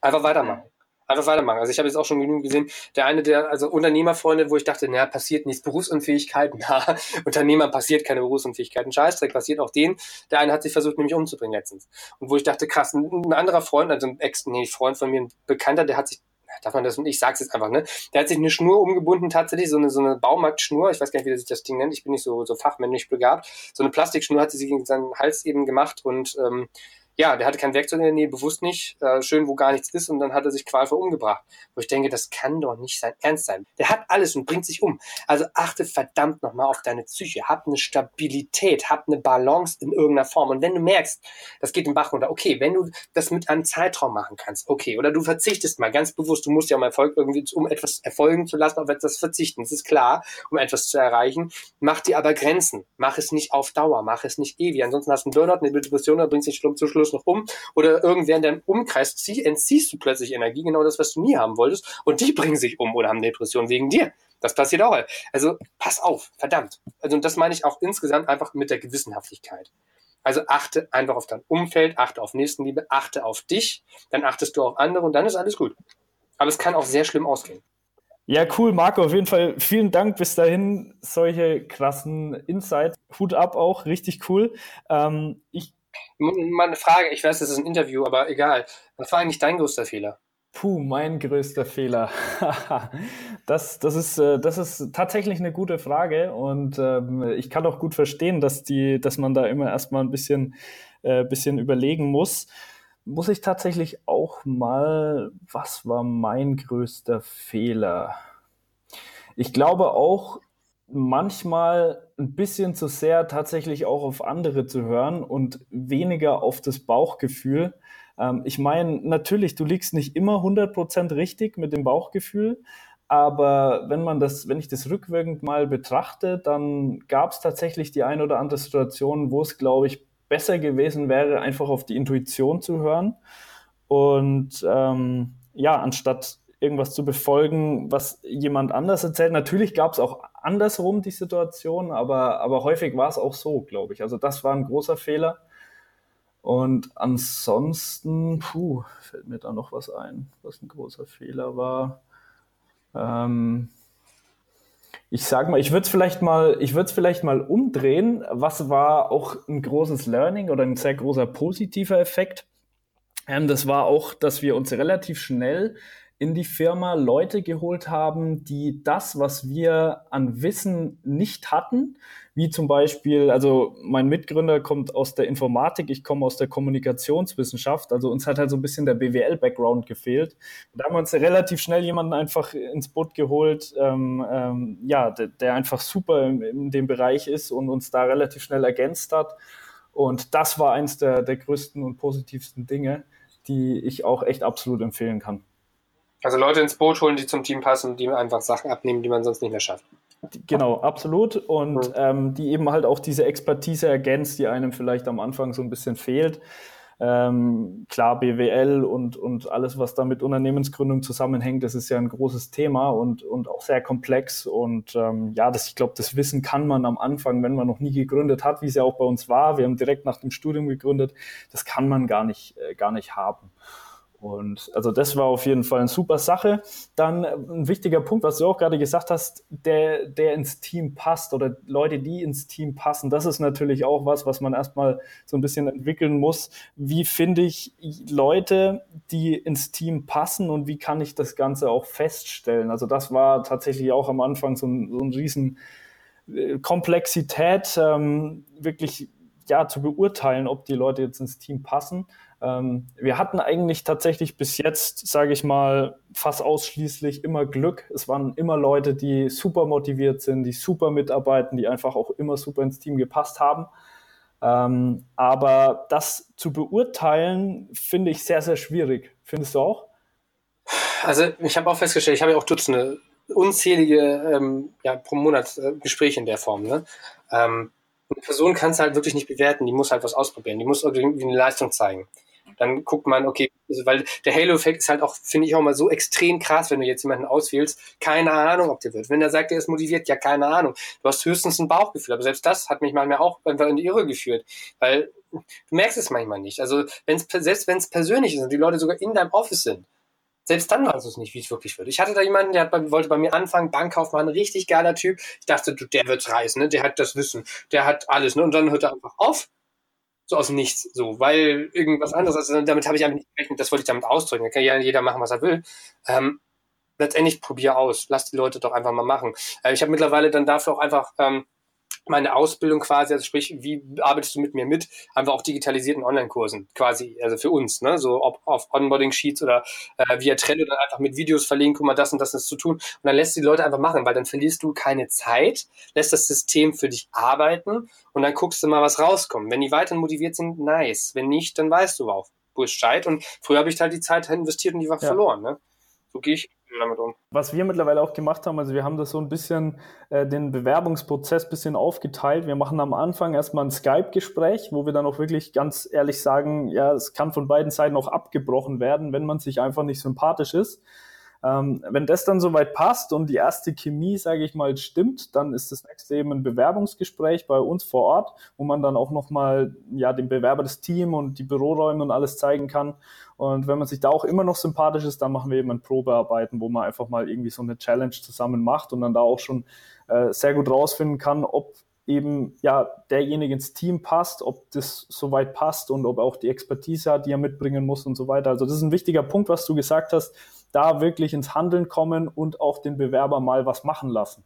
einfach weitermachen einfach weitermachen. Also ich habe jetzt auch schon genug gesehen, der eine, der, also Unternehmerfreunde, wo ich dachte, naja, passiert nichts, Berufsunfähigkeit, na, Unternehmer passiert keine Berufsunfähigkeit, ein Scheißdreck passiert auch den. Der eine hat sich versucht, nämlich umzubringen letztens. Und wo ich dachte, krass, ein, ein anderer Freund, also ein Ex, nee, Freund von mir, ein Bekannter, der hat sich darf man das, ich sag's jetzt einfach, ne? Der hat sich eine Schnur umgebunden, tatsächlich, so eine, so eine Baumarktschnur, ich weiß gar nicht, wie sich das Ding nennt, ich bin nicht so, so fachmännisch begabt. So eine Plastikschnur hat sie sich gegen seinen Hals eben gemacht und ähm, ja, der hatte kein Werkzeug in der Nähe, bewusst nicht, äh, schön, wo gar nichts ist und dann hat er sich qualvoll umgebracht. Wo ich denke, das kann doch nicht sein Ernst sein. Der hat alles und bringt sich um. Also achte verdammt nochmal auf deine Psyche. Hab eine Stabilität, hab eine Balance in irgendeiner Form. Und wenn du merkst, das geht im Bach runter, okay, wenn du das mit einem Zeitraum machen kannst, okay, oder du verzichtest mal ganz bewusst, du musst ja um Erfolg irgendwie, um etwas erfolgen zu lassen, auf etwas verzichten, das ist klar, um etwas zu erreichen, mach dir aber Grenzen. Mach es nicht auf Dauer, mach es nicht ewig. Ansonsten hast du einen Burnout, eine Depression, dann bringst dich Schluss noch um oder irgendwer in deinem Umkreis zieh, entziehst du plötzlich Energie, genau das, was du nie haben wolltest und die bringen sich um oder haben Depressionen wegen dir. Das passiert auch. Also pass auf, verdammt. Also das meine ich auch insgesamt einfach mit der Gewissenhaftigkeit. Also achte einfach auf dein Umfeld, achte auf Nächstenliebe, achte auf dich, dann achtest du auf andere und dann ist alles gut. Aber es kann auch sehr schlimm ausgehen. Ja, cool, Marco. Auf jeden Fall vielen Dank bis dahin. Solche krassen Insights. Hut ab auch, richtig cool. Ähm, ich Mal eine Frage, ich weiß, das ist ein Interview, aber egal. Was war eigentlich dein größter Fehler? Puh, mein größter Fehler. das, das, ist, äh, das ist tatsächlich eine gute Frage und ähm, ich kann auch gut verstehen, dass, die, dass man da immer erstmal ein bisschen, äh, bisschen überlegen muss muss ich tatsächlich auch mal, was war mein größter Fehler? Ich glaube auch manchmal ein bisschen zu sehr tatsächlich auch auf andere zu hören und weniger auf das Bauchgefühl. Ähm, ich meine, natürlich, du liegst nicht immer 100% richtig mit dem Bauchgefühl, aber wenn man das, wenn ich das rückwirkend mal betrachte, dann gab es tatsächlich die ein oder andere Situation, wo es, glaube ich, besser gewesen wäre, einfach auf die Intuition zu hören und ähm, ja, anstatt irgendwas zu befolgen, was jemand anders erzählt. Natürlich gab es auch andersrum die Situation, aber, aber häufig war es auch so, glaube ich. Also das war ein großer Fehler. Und ansonsten, puh, fällt mir da noch was ein, was ein großer Fehler war. Ähm, ich sag mal, ich würde es vielleicht mal, ich würde vielleicht mal umdrehen. Was war auch ein großes Learning oder ein sehr großer positiver Effekt? Ähm, das war auch, dass wir uns relativ schnell in die Firma Leute geholt haben, die das, was wir an Wissen nicht hatten, wie zum Beispiel, also mein Mitgründer kommt aus der Informatik, ich komme aus der Kommunikationswissenschaft, also uns hat halt so ein bisschen der BWL-Background gefehlt. Da haben wir uns relativ schnell jemanden einfach ins Boot geholt, ähm, ähm, ja, der, der, einfach super in, in, dem Bereich ist und uns da relativ schnell ergänzt hat. Und das war eins der, der größten und positivsten Dinge, die ich auch echt absolut empfehlen kann. Also Leute ins Boot holen, die zum Team passen, die einfach Sachen abnehmen, die man sonst nicht mehr schafft. Genau, absolut. Und mhm. ähm, die eben halt auch diese Expertise ergänzt, die einem vielleicht am Anfang so ein bisschen fehlt. Ähm, klar, BWL und, und alles, was da mit Unternehmensgründung zusammenhängt, das ist ja ein großes Thema und, und auch sehr komplex. Und ähm, ja, das, ich glaube, das Wissen kann man am Anfang, wenn man noch nie gegründet hat, wie es ja auch bei uns war, wir haben direkt nach dem Studium gegründet, das kann man gar nicht, äh, gar nicht haben. Und also das war auf jeden Fall eine super Sache. Dann äh, ein wichtiger Punkt, was du auch gerade gesagt hast, der, der ins Team passt oder Leute, die ins Team passen, das ist natürlich auch was, was man erstmal so ein bisschen entwickeln muss. Wie finde ich Leute, die ins Team passen und wie kann ich das Ganze auch feststellen? Also das war tatsächlich auch am Anfang so ein, so ein riesen äh, Komplexität, ähm, wirklich ja zu beurteilen, ob die Leute jetzt ins Team passen. Ähm, wir hatten eigentlich tatsächlich bis jetzt, sage ich mal, fast ausschließlich immer Glück. Es waren immer Leute, die super motiviert sind, die super mitarbeiten, die einfach auch immer super ins Team gepasst haben. Ähm, aber das zu beurteilen, finde ich sehr, sehr schwierig. Findest du auch? Also ich habe auch festgestellt, ich habe ja auch Dutzende, unzählige ähm, ja, pro Monat äh, Gespräche in der Form. Ne? Ähm, eine Person kann es halt wirklich nicht bewerten, die muss halt was ausprobieren, die muss irgendwie eine Leistung zeigen dann guckt man, okay, also weil der Halo-Effekt ist halt auch, finde ich auch mal so extrem krass, wenn du jetzt jemanden auswählst, keine Ahnung, ob der wird. Wenn er sagt, er ist motiviert, ja, keine Ahnung. Du hast höchstens ein Bauchgefühl, aber selbst das hat mich manchmal auch einfach in die Irre geführt, weil du merkst es manchmal nicht. Also wenn's, selbst wenn es persönlich ist und die Leute sogar in deinem Office sind, selbst dann weißt du es nicht, wie es wirklich wird. Ich hatte da jemanden, der bei, wollte bei mir anfangen, Bankkaufmann, richtig geiler Typ. Ich dachte, du, der wird's reißen, ne? der hat das Wissen, der hat alles. Ne? Und dann hört er einfach auf so aus dem Nichts, so, weil irgendwas anderes, also damit habe ich einfach nicht gerechnet, das wollte ich damit ausdrücken. Da kann ja jeder machen, was er will. Ähm, letztendlich probier aus, lass die Leute doch einfach mal machen. Äh, ich habe mittlerweile dann dafür auch einfach ähm, meine Ausbildung quasi, also sprich, wie arbeitest du mit mir mit, einfach auch digitalisierten Online-Kursen quasi, also für uns, ne, so ob auf Onboarding-Sheets oder äh, via Trello dann einfach mit Videos verlinken, guck mal, das und das ist zu tun und dann lässt die Leute einfach machen, weil dann verlierst du keine Zeit, lässt das System für dich arbeiten und dann guckst du mal, was rauskommt. Wenn die weiterhin motiviert sind, nice. Wenn nicht, dann weißt du auch Bescheid und früher habe ich halt die Zeit investiert und die war ja. verloren, ne. So gehe ich damit um. Was wir mittlerweile auch gemacht haben, also wir haben das so ein bisschen, äh, den Bewerbungsprozess ein bisschen aufgeteilt. Wir machen am Anfang erstmal ein Skype-Gespräch, wo wir dann auch wirklich ganz ehrlich sagen, ja, es kann von beiden Seiten auch abgebrochen werden, wenn man sich einfach nicht sympathisch ist. Ähm, wenn das dann soweit passt und die erste Chemie, sage ich mal, stimmt, dann ist das nächste eben ein Bewerbungsgespräch bei uns vor Ort, wo man dann auch nochmal ja, dem Bewerber das Team und die Büroräume und alles zeigen kann. Und wenn man sich da auch immer noch sympathisch ist, dann machen wir eben ein Probearbeiten, wo man einfach mal irgendwie so eine Challenge zusammen macht und dann da auch schon äh, sehr gut rausfinden kann, ob eben ja derjenige ins Team passt, ob das soweit passt und ob er auch die Expertise hat, die er mitbringen muss und so weiter. Also das ist ein wichtiger Punkt, was du gesagt hast, da wirklich ins Handeln kommen und auch den Bewerber mal was machen lassen.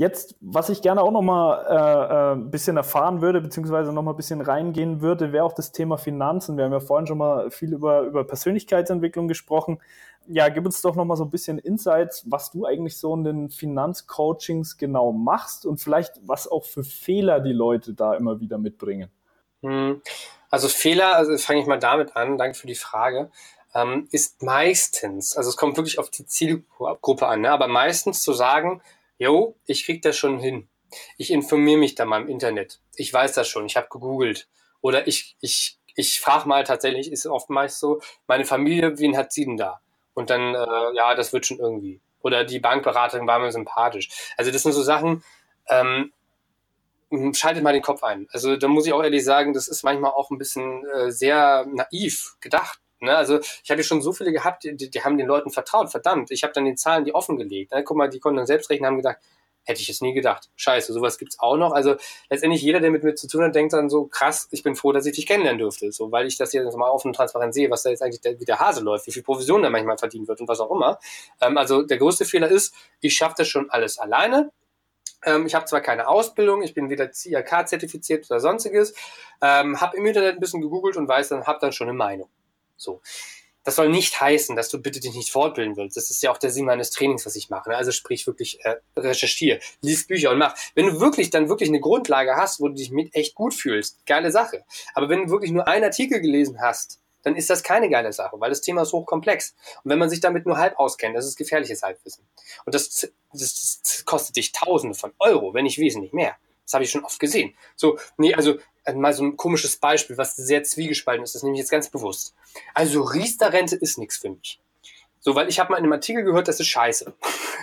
Jetzt, was ich gerne auch noch mal äh, äh, ein bisschen erfahren würde, beziehungsweise noch mal ein bisschen reingehen würde, wäre auch das Thema Finanzen. Wir haben ja vorhin schon mal viel über, über Persönlichkeitsentwicklung gesprochen. Ja, gib uns doch noch mal so ein bisschen Insights, was du eigentlich so in den Finanzcoachings genau machst und vielleicht was auch für Fehler die Leute da immer wieder mitbringen. Hm. Also Fehler, also fange ich mal damit an, danke für die Frage, ähm, ist meistens, also es kommt wirklich auf die Zielgruppe an, ne? aber meistens zu sagen, jo, ich krieg das schon hin. Ich informiere mich da mal im Internet. Ich weiß das schon, ich habe gegoogelt. Oder ich, ich, ich frage mal tatsächlich, ist oftmals so, meine Familie, wen hat sie denn da? Und dann, äh, ja, das wird schon irgendwie. Oder die Bankberaterin war mir sympathisch. Also das sind so Sachen, ähm, schaltet mal den Kopf ein. Also da muss ich auch ehrlich sagen, das ist manchmal auch ein bisschen äh, sehr naiv gedacht. Ne? Also ich hatte schon so viele gehabt, die, die haben den Leuten vertraut, verdammt. Ich habe dann den Zahlen die offengelegt. Ne? Guck mal, die konnten dann selbst rechnen, haben gedacht, hätte ich es nie gedacht. Scheiße, sowas gibt's auch noch. Also letztendlich jeder, der mit mir zu tun hat, denkt dann so, krass, ich bin froh, dass ich dich kennenlernen durfte. So, weil ich das jetzt mal offen und transparent sehe, was da jetzt eigentlich der, wie der Hase läuft, wie viel Provision da manchmal verdient wird und was auch immer. Ähm, also der größte Fehler ist, ich schaffe das schon alles alleine. Ähm, ich habe zwar keine Ausbildung, ich bin weder CIK zertifiziert oder sonstiges, ähm, habe im Internet ein bisschen gegoogelt und weiß dann, habe dann schon eine Meinung. So. Das soll nicht heißen, dass du bitte dich nicht fortbilden willst. Das ist ja auch der Sinn meines Trainings, was ich mache. Ne? Also sprich wirklich, äh, recherchier, lies Bücher und mach. Wenn du wirklich dann wirklich eine Grundlage hast, wo du dich mit echt gut fühlst, geile Sache. Aber wenn du wirklich nur einen Artikel gelesen hast, dann ist das keine geile Sache, weil das Thema ist hochkomplex. Und wenn man sich damit nur halb auskennt, das ist gefährliches Halbwissen. Und das, das, das kostet dich Tausende von Euro, wenn nicht wesentlich mehr. Das habe ich schon oft gesehen. So, nee, also mal so ein komisches Beispiel, was sehr zwiegespalten ist, das nehme ich jetzt ganz bewusst. Also Riester-Rente ist nichts für mich. So, weil ich habe mal in einem Artikel gehört, das ist scheiße.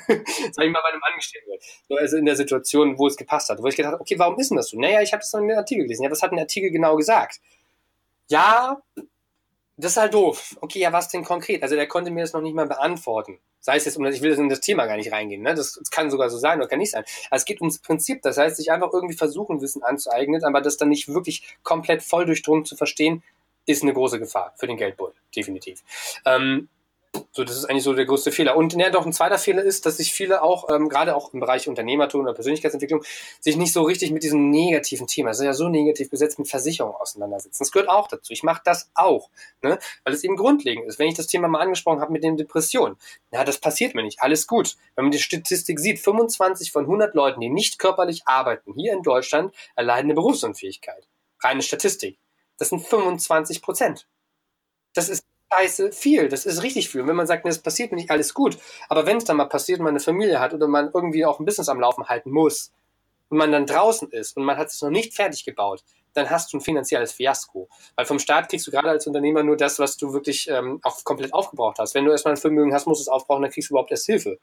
Sag ich mal bei einem Angestellten. So, also in der Situation, wo es gepasst hat. Wo ich gedacht habe, okay, warum ist denn das so? Naja, ich habe das in einem Artikel gelesen. Ja, was hat ein Artikel genau gesagt? Ja, das ist halt doof. Okay, ja, was denn konkret? Also der konnte mir das noch nicht mal beantworten. Sei es jetzt, um ich will in das Thema gar nicht reingehen, ne? Das, das kann sogar so sein oder kann nicht sein. Also es geht ums Prinzip, das heißt, sich einfach irgendwie versuchen, Wissen anzueignen, aber das dann nicht wirklich komplett voll durchdrungen zu verstehen, ist eine große Gefahr für den Geldbeutel, definitiv. Ähm, so, das ist eigentlich so der größte Fehler. Und ja, doch ein zweiter Fehler ist, dass sich viele auch, ähm, gerade auch im Bereich Unternehmertum oder Persönlichkeitsentwicklung, sich nicht so richtig mit diesem negativen Thema, das ist ja so negativ besetzt, mit Versicherungen auseinandersetzen. Das gehört auch dazu. Ich mache das auch, ne? weil es eben grundlegend ist. Wenn ich das Thema mal angesprochen habe mit den Depressionen, ja, das passiert mir nicht. Alles gut. Wenn man die Statistik sieht, 25 von 100 Leuten, die nicht körperlich arbeiten, hier in Deutschland, erleiden eine Berufsunfähigkeit. Reine Statistik. Das sind 25 Prozent. Das ist scheiße viel. Das ist richtig viel. Und wenn man sagt, das passiert mir nicht, alles gut. Aber wenn es dann mal passiert, man eine Familie hat oder man irgendwie auch ein Business am Laufen halten muss und man dann draußen ist und man hat es noch nicht fertig gebaut, dann hast du ein finanzielles Fiasko. Weil vom Staat kriegst du gerade als Unternehmer nur das, was du wirklich ähm, auch komplett aufgebraucht hast. Wenn du erstmal ein Vermögen hast, musst du es aufbrauchen, dann kriegst du überhaupt erst Hilfe.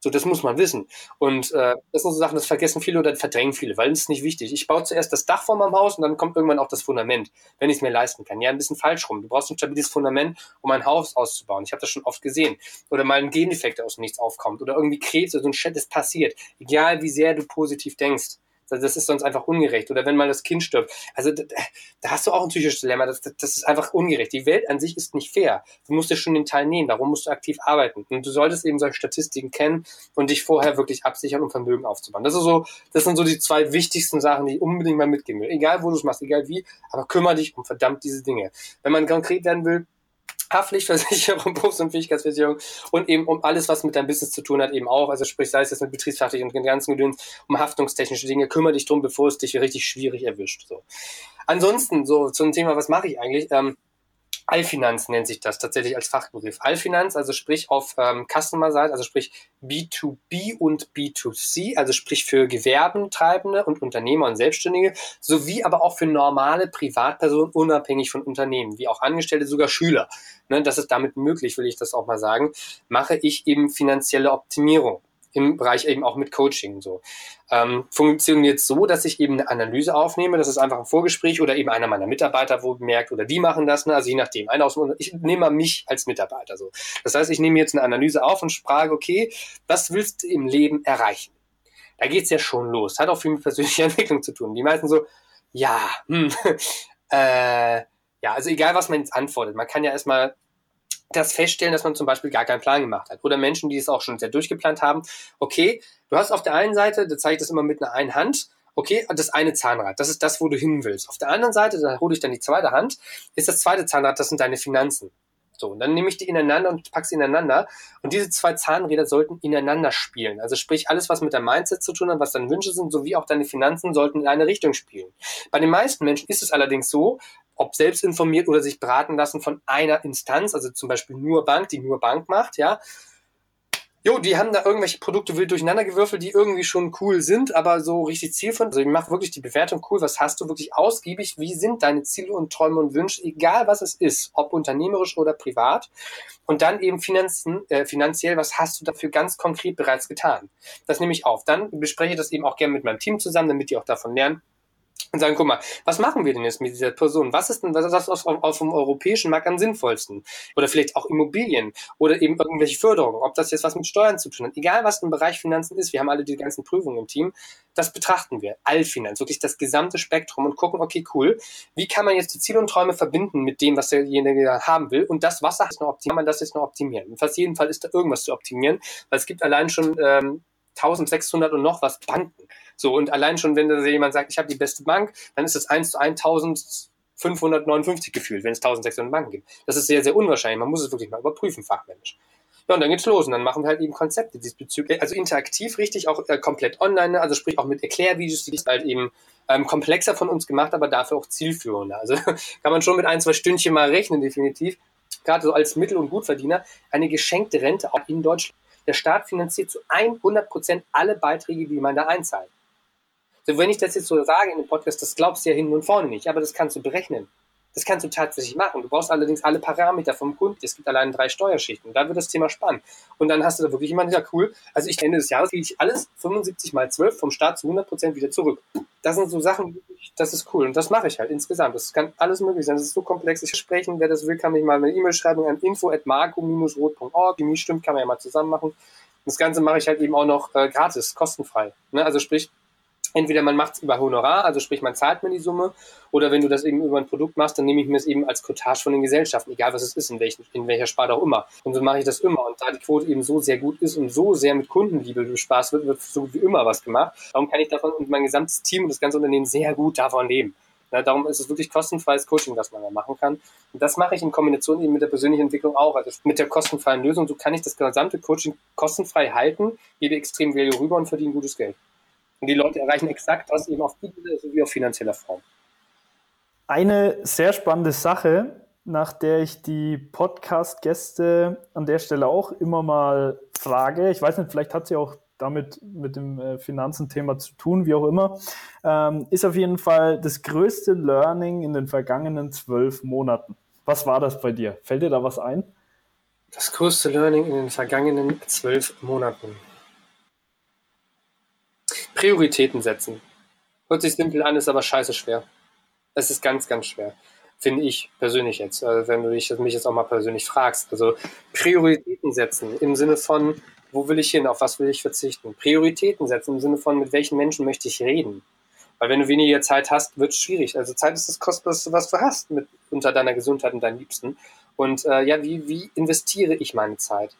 So, das muss man wissen. Und äh, das sind so Sachen, das vergessen viele oder verdrängen viele, weil es ist nicht wichtig. Ich baue zuerst das Dach vor meinem Haus und dann kommt irgendwann auch das Fundament, wenn ich es mir leisten kann. Ja, ein bisschen falsch rum. Du brauchst ein stabiles Fundament, um ein Haus auszubauen. Ich habe das schon oft gesehen. Oder mal ein Gendefekt, aus nichts aufkommt. Oder irgendwie Krebs oder so ein Shit, das passiert. Egal, wie sehr du positiv denkst. Das ist sonst einfach ungerecht. Oder wenn mal das Kind stirbt. Also da, hast du auch ein psychisches Dilemma. Das, das, ist einfach ungerecht. Die Welt an sich ist nicht fair. Du musst dir schon den Teil nehmen. Darum musst du aktiv arbeiten. Und du solltest eben solche Statistiken kennen und dich vorher wirklich absichern, um Vermögen aufzubauen. Das ist so, das sind so die zwei wichtigsten Sachen, die ich unbedingt mal mitgeben will. Egal, wo du es machst, egal wie, aber kümmere dich um verdammt diese Dinge. Wenn man konkret werden will, Haftpflichtversicherung, Berufsunfähigkeitsversicherung und eben um alles, was mit deinem Business zu tun hat, eben auch. Also sprich, sei es jetzt mit betriebsfachlich und den ganzen Gedöns, um haftungstechnische Dinge, kümmere dich drum, bevor es dich richtig schwierig erwischt. So. Ansonsten, so zum Thema, was mache ich eigentlich? Ähm, Allfinanz nennt sich das tatsächlich als Fachbegriff. Allfinanz, also sprich auf ähm, Customer-Seite, also sprich B2B und B2C, also sprich für Gewerbentreibende und Unternehmer und Selbstständige, sowie aber auch für normale Privatpersonen, unabhängig von Unternehmen, wie auch Angestellte, sogar Schüler. Ne, das ist damit möglich, will ich das auch mal sagen, mache ich eben finanzielle Optimierung im Bereich eben auch mit Coaching so. Ähm, funktioniert so, dass ich eben eine Analyse aufnehme, das ist einfach ein Vorgespräch oder eben einer meiner Mitarbeiter wo merkt oder die machen das, ne? also je nachdem. Einer aus dem, ich nehme mich als Mitarbeiter so. Das heißt, ich nehme jetzt eine Analyse auf und frage, okay, was willst du im Leben erreichen? Da geht's ja schon los. Hat auch viel mit persönlicher Entwicklung zu tun. Die meisten so, ja, hm, äh, ja, also egal was man jetzt antwortet, man kann ja erstmal das feststellen, dass man zum Beispiel gar keinen Plan gemacht hat. Oder Menschen, die es auch schon sehr durchgeplant haben. Okay, du hast auf der einen Seite, da zeige ich das immer mit einer einen Hand, okay, das eine Zahnrad, das ist das, wo du hin willst. Auf der anderen Seite, da hole ich dann die zweite Hand, ist das zweite Zahnrad, das sind deine Finanzen. So, und dann nehme ich die ineinander und pack sie ineinander. Und diese zwei Zahnräder sollten ineinander spielen. Also sprich, alles, was mit deinem Mindset zu tun hat, was deine Wünsche sind, sowie auch deine Finanzen, sollten in eine Richtung spielen. Bei den meisten Menschen ist es allerdings so, ob selbst informiert oder sich beraten lassen von einer Instanz, also zum Beispiel nur Bank, die nur Bank macht, ja. Jo, die haben da irgendwelche Produkte wild durcheinander gewürfelt, die irgendwie schon cool sind, aber so richtig zielführend. Also ich mache wirklich die Bewertung cool, was hast du wirklich ausgiebig, wie sind deine Ziele und Träume und Wünsche, egal was es ist, ob unternehmerisch oder privat. Und dann eben Finanzen, äh, finanziell, was hast du dafür ganz konkret bereits getan. Das nehme ich auf. Dann bespreche ich das eben auch gerne mit meinem Team zusammen, damit die auch davon lernen und sagen, guck mal, was machen wir denn jetzt mit dieser Person? Was ist denn, was ist das auf, auf dem europäischen Markt am sinnvollsten? Oder vielleicht auch Immobilien oder eben irgendwelche Förderungen, ob das jetzt was mit Steuern zu tun hat. Egal, was im Bereich Finanzen ist, wir haben alle die ganzen Prüfungen im Team, das betrachten wir. Allfinanz, wirklich das gesamte Spektrum und gucken, okay, cool, wie kann man jetzt die Ziele und Träume verbinden mit dem, was derjenige haben will und das Wasser ist noch optimieren, kann man das jetzt noch optimieren. Fast jedem Fall ist da irgendwas zu optimieren, weil es gibt allein schon ähm, 1600 und noch was Banken. So, und allein schon, wenn da jemand sagt, ich habe die beste Bank, dann ist das 1 zu 1559 gefühlt, wenn es 1600 Banken gibt. Das ist sehr, sehr unwahrscheinlich. Man muss es wirklich mal überprüfen, fachmännisch. Ja, und dann geht's los und dann machen wir halt eben Konzepte diesbezüglich, also interaktiv richtig, auch äh, komplett online, ne? also sprich auch mit Erklärvideos, die ist halt eben ähm, komplexer von uns gemacht, aber dafür auch zielführender. Also kann man schon mit ein, zwei Stündchen mal rechnen, definitiv. Gerade so als Mittel- und Gutverdiener eine geschenkte Rente auch in Deutschland. Der Staat finanziert zu 100 Prozent alle Beiträge, die man da einzahlt. So, wenn ich das jetzt so sage in dem Podcast, das glaubst du ja hinten und vorne nicht, aber das kannst du berechnen. Das kannst du tatsächlich machen. Du brauchst allerdings alle Parameter vom Kunden. Es gibt allein drei Steuerschichten. Da wird das Thema spannend. Und dann hast du da wirklich jemanden, ja cool, also ich Ende des Jahres kriege ich alles 75 mal 12 vom Staat zu 100 Prozent wieder zurück. Das sind so Sachen, das ist cool. Und das mache ich halt insgesamt. Das kann alles möglich sein. Das ist so komplex. Ich sprechen, wer das will, kann mich mal eine E-Mail schreiben an info.marco-rot.org. Die stimmt, kann man ja mal zusammen machen. Das Ganze mache ich halt eben auch noch äh, gratis, kostenfrei. Ne? Also sprich, entweder man macht es über Honorar, also sprich, man zahlt mir die Summe, oder wenn du das eben über ein Produkt machst, dann nehme ich mir es eben als Cottage von den Gesellschaften, egal was es ist, in, welchen, in welcher Sparte auch immer. Und so mache ich das immer. Und da die Quote eben so sehr gut ist und so sehr mit Kundenliebe bespaßt wird, wird so gut wie immer was gemacht. Darum kann ich davon und mein gesamtes Team und das ganze Unternehmen sehr gut davon leben. Ja, darum ist es wirklich kostenfreies Coaching, was man da machen kann. Und das mache ich in Kombination eben mit der persönlichen Entwicklung auch. Also mit der kostenfreien Lösung, so kann ich das gesamte Coaching kostenfrei halten, gebe extrem Value rüber und verdiene gutes Geld. Und die Leute erreichen exakt das eben auf digitaler sowie auf finanzieller Form. Eine sehr spannende Sache, nach der ich die Podcast-Gäste an der Stelle auch immer mal frage. Ich weiß nicht, vielleicht hat sie auch damit mit dem äh, Finanzenthema zu tun, wie auch immer, ähm, ist auf jeden Fall das größte Learning in den vergangenen zwölf Monaten. Was war das bei dir? Fällt dir da was ein? Das größte Learning in den vergangenen zwölf Monaten. Prioritäten setzen. Hört sich simpel an, ist aber scheiße schwer. Es ist ganz, ganz schwer. Finde ich persönlich jetzt, also wenn du mich jetzt auch mal persönlich fragst. Also Prioritäten setzen im Sinne von, wo will ich hin, auf was will ich verzichten? Prioritäten setzen im Sinne von, mit welchen Menschen möchte ich reden? Weil wenn du weniger Zeit hast, wird es schwierig. Also Zeit ist das Kostbarste, was du hast mit unter deiner Gesundheit und deinen Liebsten. Und äh, ja, wie, wie investiere ich meine Zeit?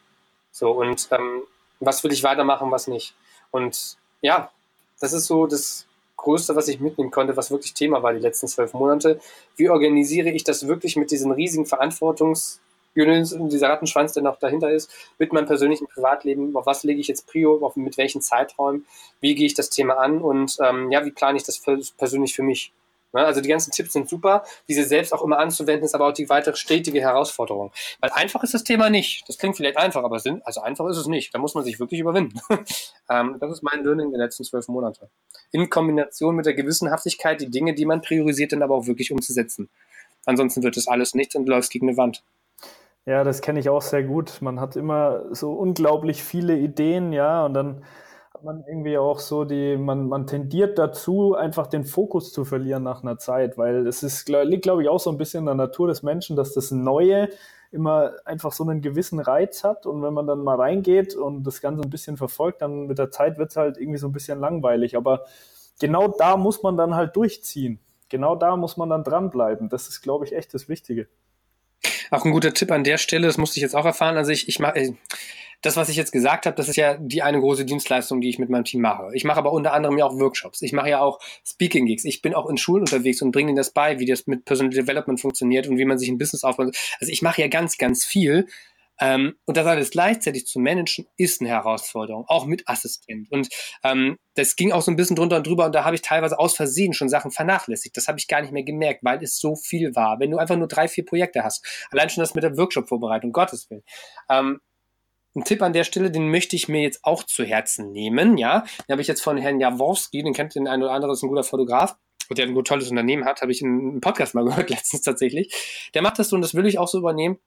So, und ähm, was will ich weitermachen, was nicht? Und ja, das ist so das Größte, was ich mitnehmen konnte, was wirklich Thema war die letzten zwölf Monate. Wie organisiere ich das wirklich mit diesen riesigen Verantwortungs- dieser Rattenschwanz, der noch dahinter ist, mit meinem persönlichen Privatleben, auf was lege ich jetzt Prio, auf, mit welchen Zeiträumen, wie gehe ich das Thema an und ähm, ja, wie plane ich das persönlich für mich? Ne? Also die ganzen Tipps sind super, diese selbst auch immer anzuwenden, ist aber auch die weitere stetige Herausforderung. Weil einfach ist das Thema nicht. Das klingt vielleicht einfach, aber sind, also einfach ist es nicht. Da muss man sich wirklich überwinden. ähm, das ist mein Learning der letzten zwölf Monate. In Kombination mit der Gewissenhaftigkeit, die Dinge, die man priorisiert, dann aber auch wirklich umzusetzen. Ansonsten wird es alles nichts und läuft gegen eine Wand. Ja, das kenne ich auch sehr gut. Man hat immer so unglaublich viele Ideen, ja, und dann hat man irgendwie auch so die, man, man tendiert dazu, einfach den Fokus zu verlieren nach einer Zeit, weil es ist, liegt, glaube ich, auch so ein bisschen in der Natur des Menschen, dass das Neue immer einfach so einen gewissen Reiz hat und wenn man dann mal reingeht und das Ganze ein bisschen verfolgt, dann mit der Zeit wird es halt irgendwie so ein bisschen langweilig. Aber genau da muss man dann halt durchziehen. Genau da muss man dann dranbleiben. Das ist, glaube ich, echt das Wichtige. Auch ein guter Tipp an der Stelle, das musste ich jetzt auch erfahren. Also ich, ich mache das, was ich jetzt gesagt habe, das ist ja die eine große Dienstleistung, die ich mit meinem Team mache. Ich mache aber unter anderem ja auch Workshops. Ich mache ja auch Speaking Gigs. Ich bin auch in Schulen unterwegs und bringe ihnen das bei, wie das mit Personal Development funktioniert und wie man sich ein Business aufbaut. Also ich mache ja ganz, ganz viel. Ähm, und das alles gleichzeitig zu managen, ist eine Herausforderung, auch mit Assistent. Und ähm, das ging auch so ein bisschen drunter und drüber und da habe ich teilweise aus Versehen schon Sachen vernachlässigt. Das habe ich gar nicht mehr gemerkt, weil es so viel war. Wenn du einfach nur drei, vier Projekte hast, allein schon das mit der Workshop-Vorbereitung, Gottes Willen. Ähm, ein Tipp an der Stelle, den möchte ich mir jetzt auch zu Herzen nehmen, ja. Den habe ich jetzt von Herrn Jaworski, den kennt den ein oder andere, ist ein guter Fotograf und der ein gut tolles Unternehmen hat, habe ich in einem Podcast mal gehört letztens tatsächlich. Der macht das so und das will ich auch so übernehmen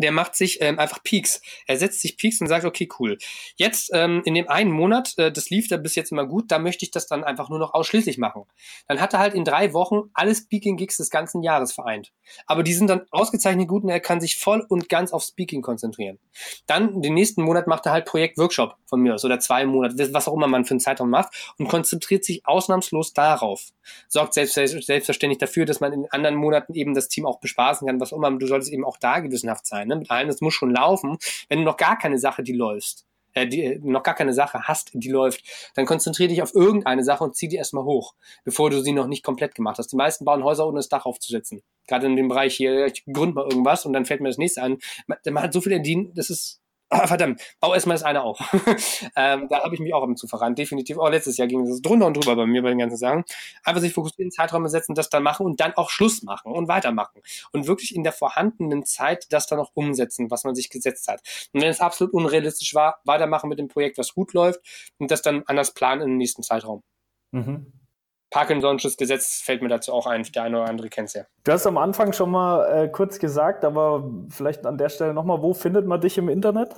der macht sich ähm, einfach Peaks. Er setzt sich Peaks und sagt, okay, cool. Jetzt ähm, in dem einen Monat, äh, das lief da bis jetzt immer gut, da möchte ich das dann einfach nur noch ausschließlich machen. Dann hat er halt in drei Wochen alle Speaking-Gigs des ganzen Jahres vereint. Aber die sind dann ausgezeichnet gut und er kann sich voll und ganz auf Speaking konzentrieren. Dann den nächsten Monat macht er halt Projekt-Workshop von mir aus oder zwei Monate, was auch immer man für einen Zeitraum macht und konzentriert sich ausnahmslos darauf. Sorgt selbst, selbstverständlich dafür, dass man in anderen Monaten eben das Team auch bespaßen kann, was auch immer. Du solltest eben auch da gewissenhaft sein ne? mit allem, das muss schon laufen. Wenn du noch gar keine Sache, die läuft, äh, die, noch gar keine Sache hast, die läuft, dann konzentriere dich auf irgendeine Sache und zieh die erstmal hoch, bevor du sie noch nicht komplett gemacht hast. Die meisten bauen Häuser, ohne das Dach aufzusetzen. Gerade in dem Bereich hier, ich gründe mal irgendwas und dann fällt mir das nächste an. Man, man hat so viel Ideen, das ist Ah, verdammt, bau erstmal das eine auf. ähm, da habe ich mich auch am zu verrannt, definitiv. Auch letztes Jahr ging es drunter und drüber bei mir bei den ganzen Sachen. Einfach sich fokussieren, Zeiträume setzen, das dann machen und dann auch Schluss machen und weitermachen. Und wirklich in der vorhandenen Zeit das dann auch umsetzen, was man sich gesetzt hat. Und wenn es absolut unrealistisch war, weitermachen mit dem Projekt, was gut läuft und das dann anders planen im nächsten Zeitraum. Mhm. Parkinson'sches Gesetz fällt mir dazu auch ein. Der eine oder andere kennt es ja. Du hast am Anfang schon mal äh, kurz gesagt, aber vielleicht an der Stelle nochmal, wo findet man dich im Internet?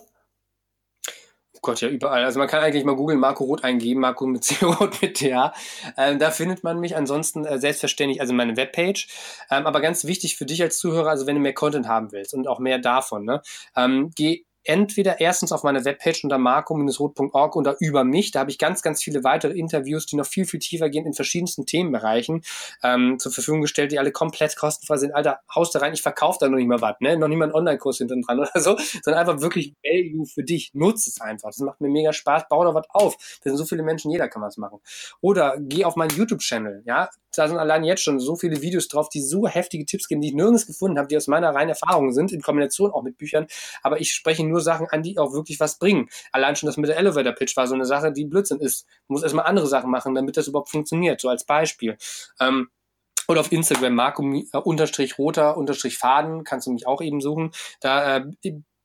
Oh Gott, ja, überall. Also man kann eigentlich mal googeln, Marco Roth eingeben, Marco mit C Roth mit TH. Ähm, da findet man mich ansonsten äh, selbstverständlich, also meine Webpage. Ähm, aber ganz wichtig für dich als Zuhörer, also wenn du mehr Content haben willst und auch mehr davon, ne, ähm, geh entweder erstens auf meiner Webpage unter marco-rot.org oder über mich. Da habe ich ganz, ganz viele weitere Interviews, die noch viel, viel tiefer gehen in verschiedensten Themenbereichen ähm, zur Verfügung gestellt, die alle komplett kostenfrei sind. Alter, haust da rein, ich verkaufe da noch nicht mal was, ne? Noch nicht mal einen Online-Kurs hinten dran oder so, sondern einfach wirklich Value für dich. Nutze es einfach. Das macht mir mega Spaß. Bau da was auf. Da sind so viele Menschen, jeder kann was machen. Oder geh auf meinen YouTube-Channel, ja? Da sind allein jetzt schon so viele Videos drauf, die so heftige Tipps geben, die ich nirgends gefunden habe, die aus meiner reinen Erfahrung sind, in Kombination auch mit Büchern. Aber ich spreche nur Sachen an, die auch wirklich was bringen. Allein schon das mit der Elevator Pitch war so eine Sache, die Blödsinn ist. Du musst erstmal andere Sachen machen, damit das überhaupt funktioniert, so als Beispiel. Ähm, oder auf Instagram, Marco-Roter-Faden, kannst du mich auch eben suchen. Da äh,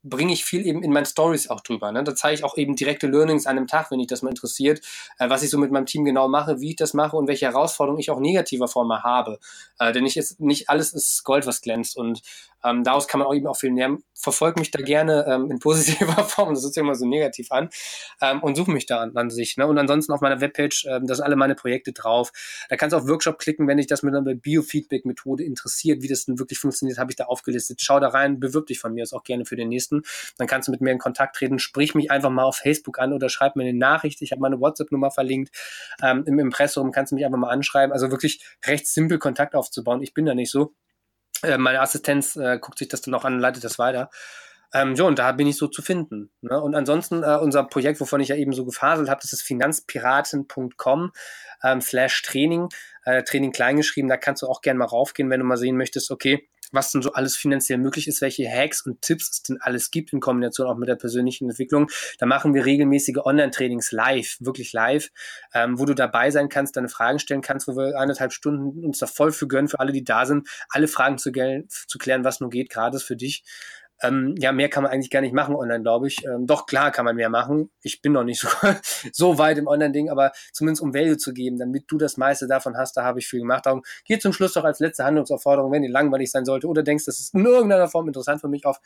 bringe ich viel eben in meinen Stories auch drüber. Ne? Da zeige ich auch eben direkte Learnings an einem Tag, wenn dich das mal interessiert, äh, was ich so mit meinem Team genau mache, wie ich das mache und welche Herausforderungen ich auch negativer Form habe. Äh, denn ich ist, nicht alles ist Gold, was glänzt. Und ähm, daraus kann man auch eben auch viel lernen. Verfolgt mich da gerne ähm, in positiver Form, das ist ja immer so negativ an, ähm, und suche mich da an, an sich. Ne? Und ansonsten auf meiner Webpage, ähm, da sind alle meine Projekte drauf. Da kannst du auf Workshop klicken, wenn dich das mit einer Biofeedback-Methode interessiert, wie das denn wirklich funktioniert, habe ich da aufgelistet. Schau da rein, bewirb dich von mir, ist auch gerne für den nächsten. Dann kannst du mit mir in Kontakt treten, sprich mich einfach mal auf Facebook an oder schreib mir eine Nachricht. Ich habe meine WhatsApp-Nummer verlinkt. Ähm, Im Impressum kannst du mich einfach mal anschreiben. Also wirklich recht simpel Kontakt aufzubauen. Ich bin da nicht so. Äh, meine Assistenz äh, guckt sich das dann auch an leitet das weiter. Ähm, ja, und da bin ich so zu finden. Ne? Und ansonsten äh, unser Projekt, wovon ich ja eben so gefaselt habe, das ist finanzpiraten.com ähm, slash Training, äh, Training kleingeschrieben, da kannst du auch gerne mal raufgehen, wenn du mal sehen möchtest, okay, was denn so alles finanziell möglich ist, welche Hacks und Tipps es denn alles gibt in Kombination auch mit der persönlichen Entwicklung. Da machen wir regelmäßige Online-Trainings live, wirklich live, ähm, wo du dabei sein kannst, deine Fragen stellen kannst, wo wir eineinhalb Stunden uns da voll für gönnen, für alle, die da sind, alle Fragen zu, zu klären, was nur geht, gerade für dich. Ähm, ja, mehr kann man eigentlich gar nicht machen online, glaube ich. Ähm, doch, klar kann man mehr machen. Ich bin noch nicht so, so weit im Online-Ding, aber zumindest um Value zu geben, damit du das meiste davon hast, da habe ich viel gemacht. Darum geht zum Schluss doch als letzte Handlungsaufforderung, wenn die langweilig sein sollte oder denkst, das ist in irgendeiner Form interessant für mich auf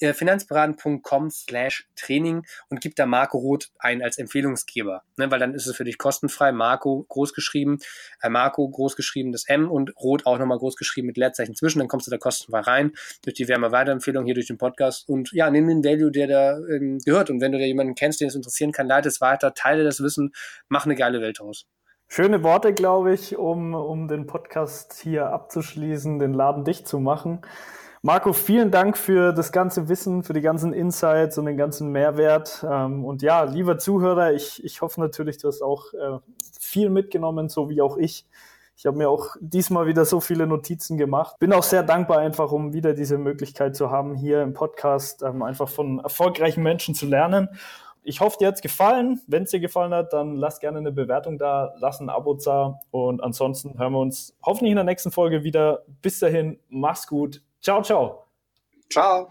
äh, finanzberaten.com slash Training und gib da Marco Roth ein als Empfehlungsgeber, ne, weil dann ist es für dich kostenfrei. Marco großgeschrieben, äh, Marco großgeschrieben das M und Roth auch nochmal großgeschrieben mit Leerzeichen zwischen, dann kommst du da kostenfrei rein durch die Wärme Weiterempfehlung hier durch den Podcast und ja, nimm den Value, der da ähm, gehört und wenn du da jemanden kennst, den es interessieren kann, leite es weiter, teile das Wissen, mach eine geile Welt aus. Schöne Worte, glaube ich, um, um den Podcast hier abzuschließen, den Laden dicht zu machen. Marco, vielen Dank für das ganze Wissen, für die ganzen Insights und den ganzen Mehrwert. Ähm, und ja, lieber Zuhörer, ich, ich hoffe natürlich, du hast auch äh, viel mitgenommen, so wie auch ich. Ich habe mir auch diesmal wieder so viele Notizen gemacht. Bin auch sehr dankbar einfach, um wieder diese Möglichkeit zu haben, hier im Podcast ähm, einfach von erfolgreichen Menschen zu lernen. Ich hoffe, dir hat's gefallen. Wenn es dir gefallen hat, dann lass gerne eine Bewertung da, lass ein Abo da und ansonsten hören wir uns hoffentlich in der nächsten Folge wieder. Bis dahin, mach's gut. Ciao, ciao. Ciao.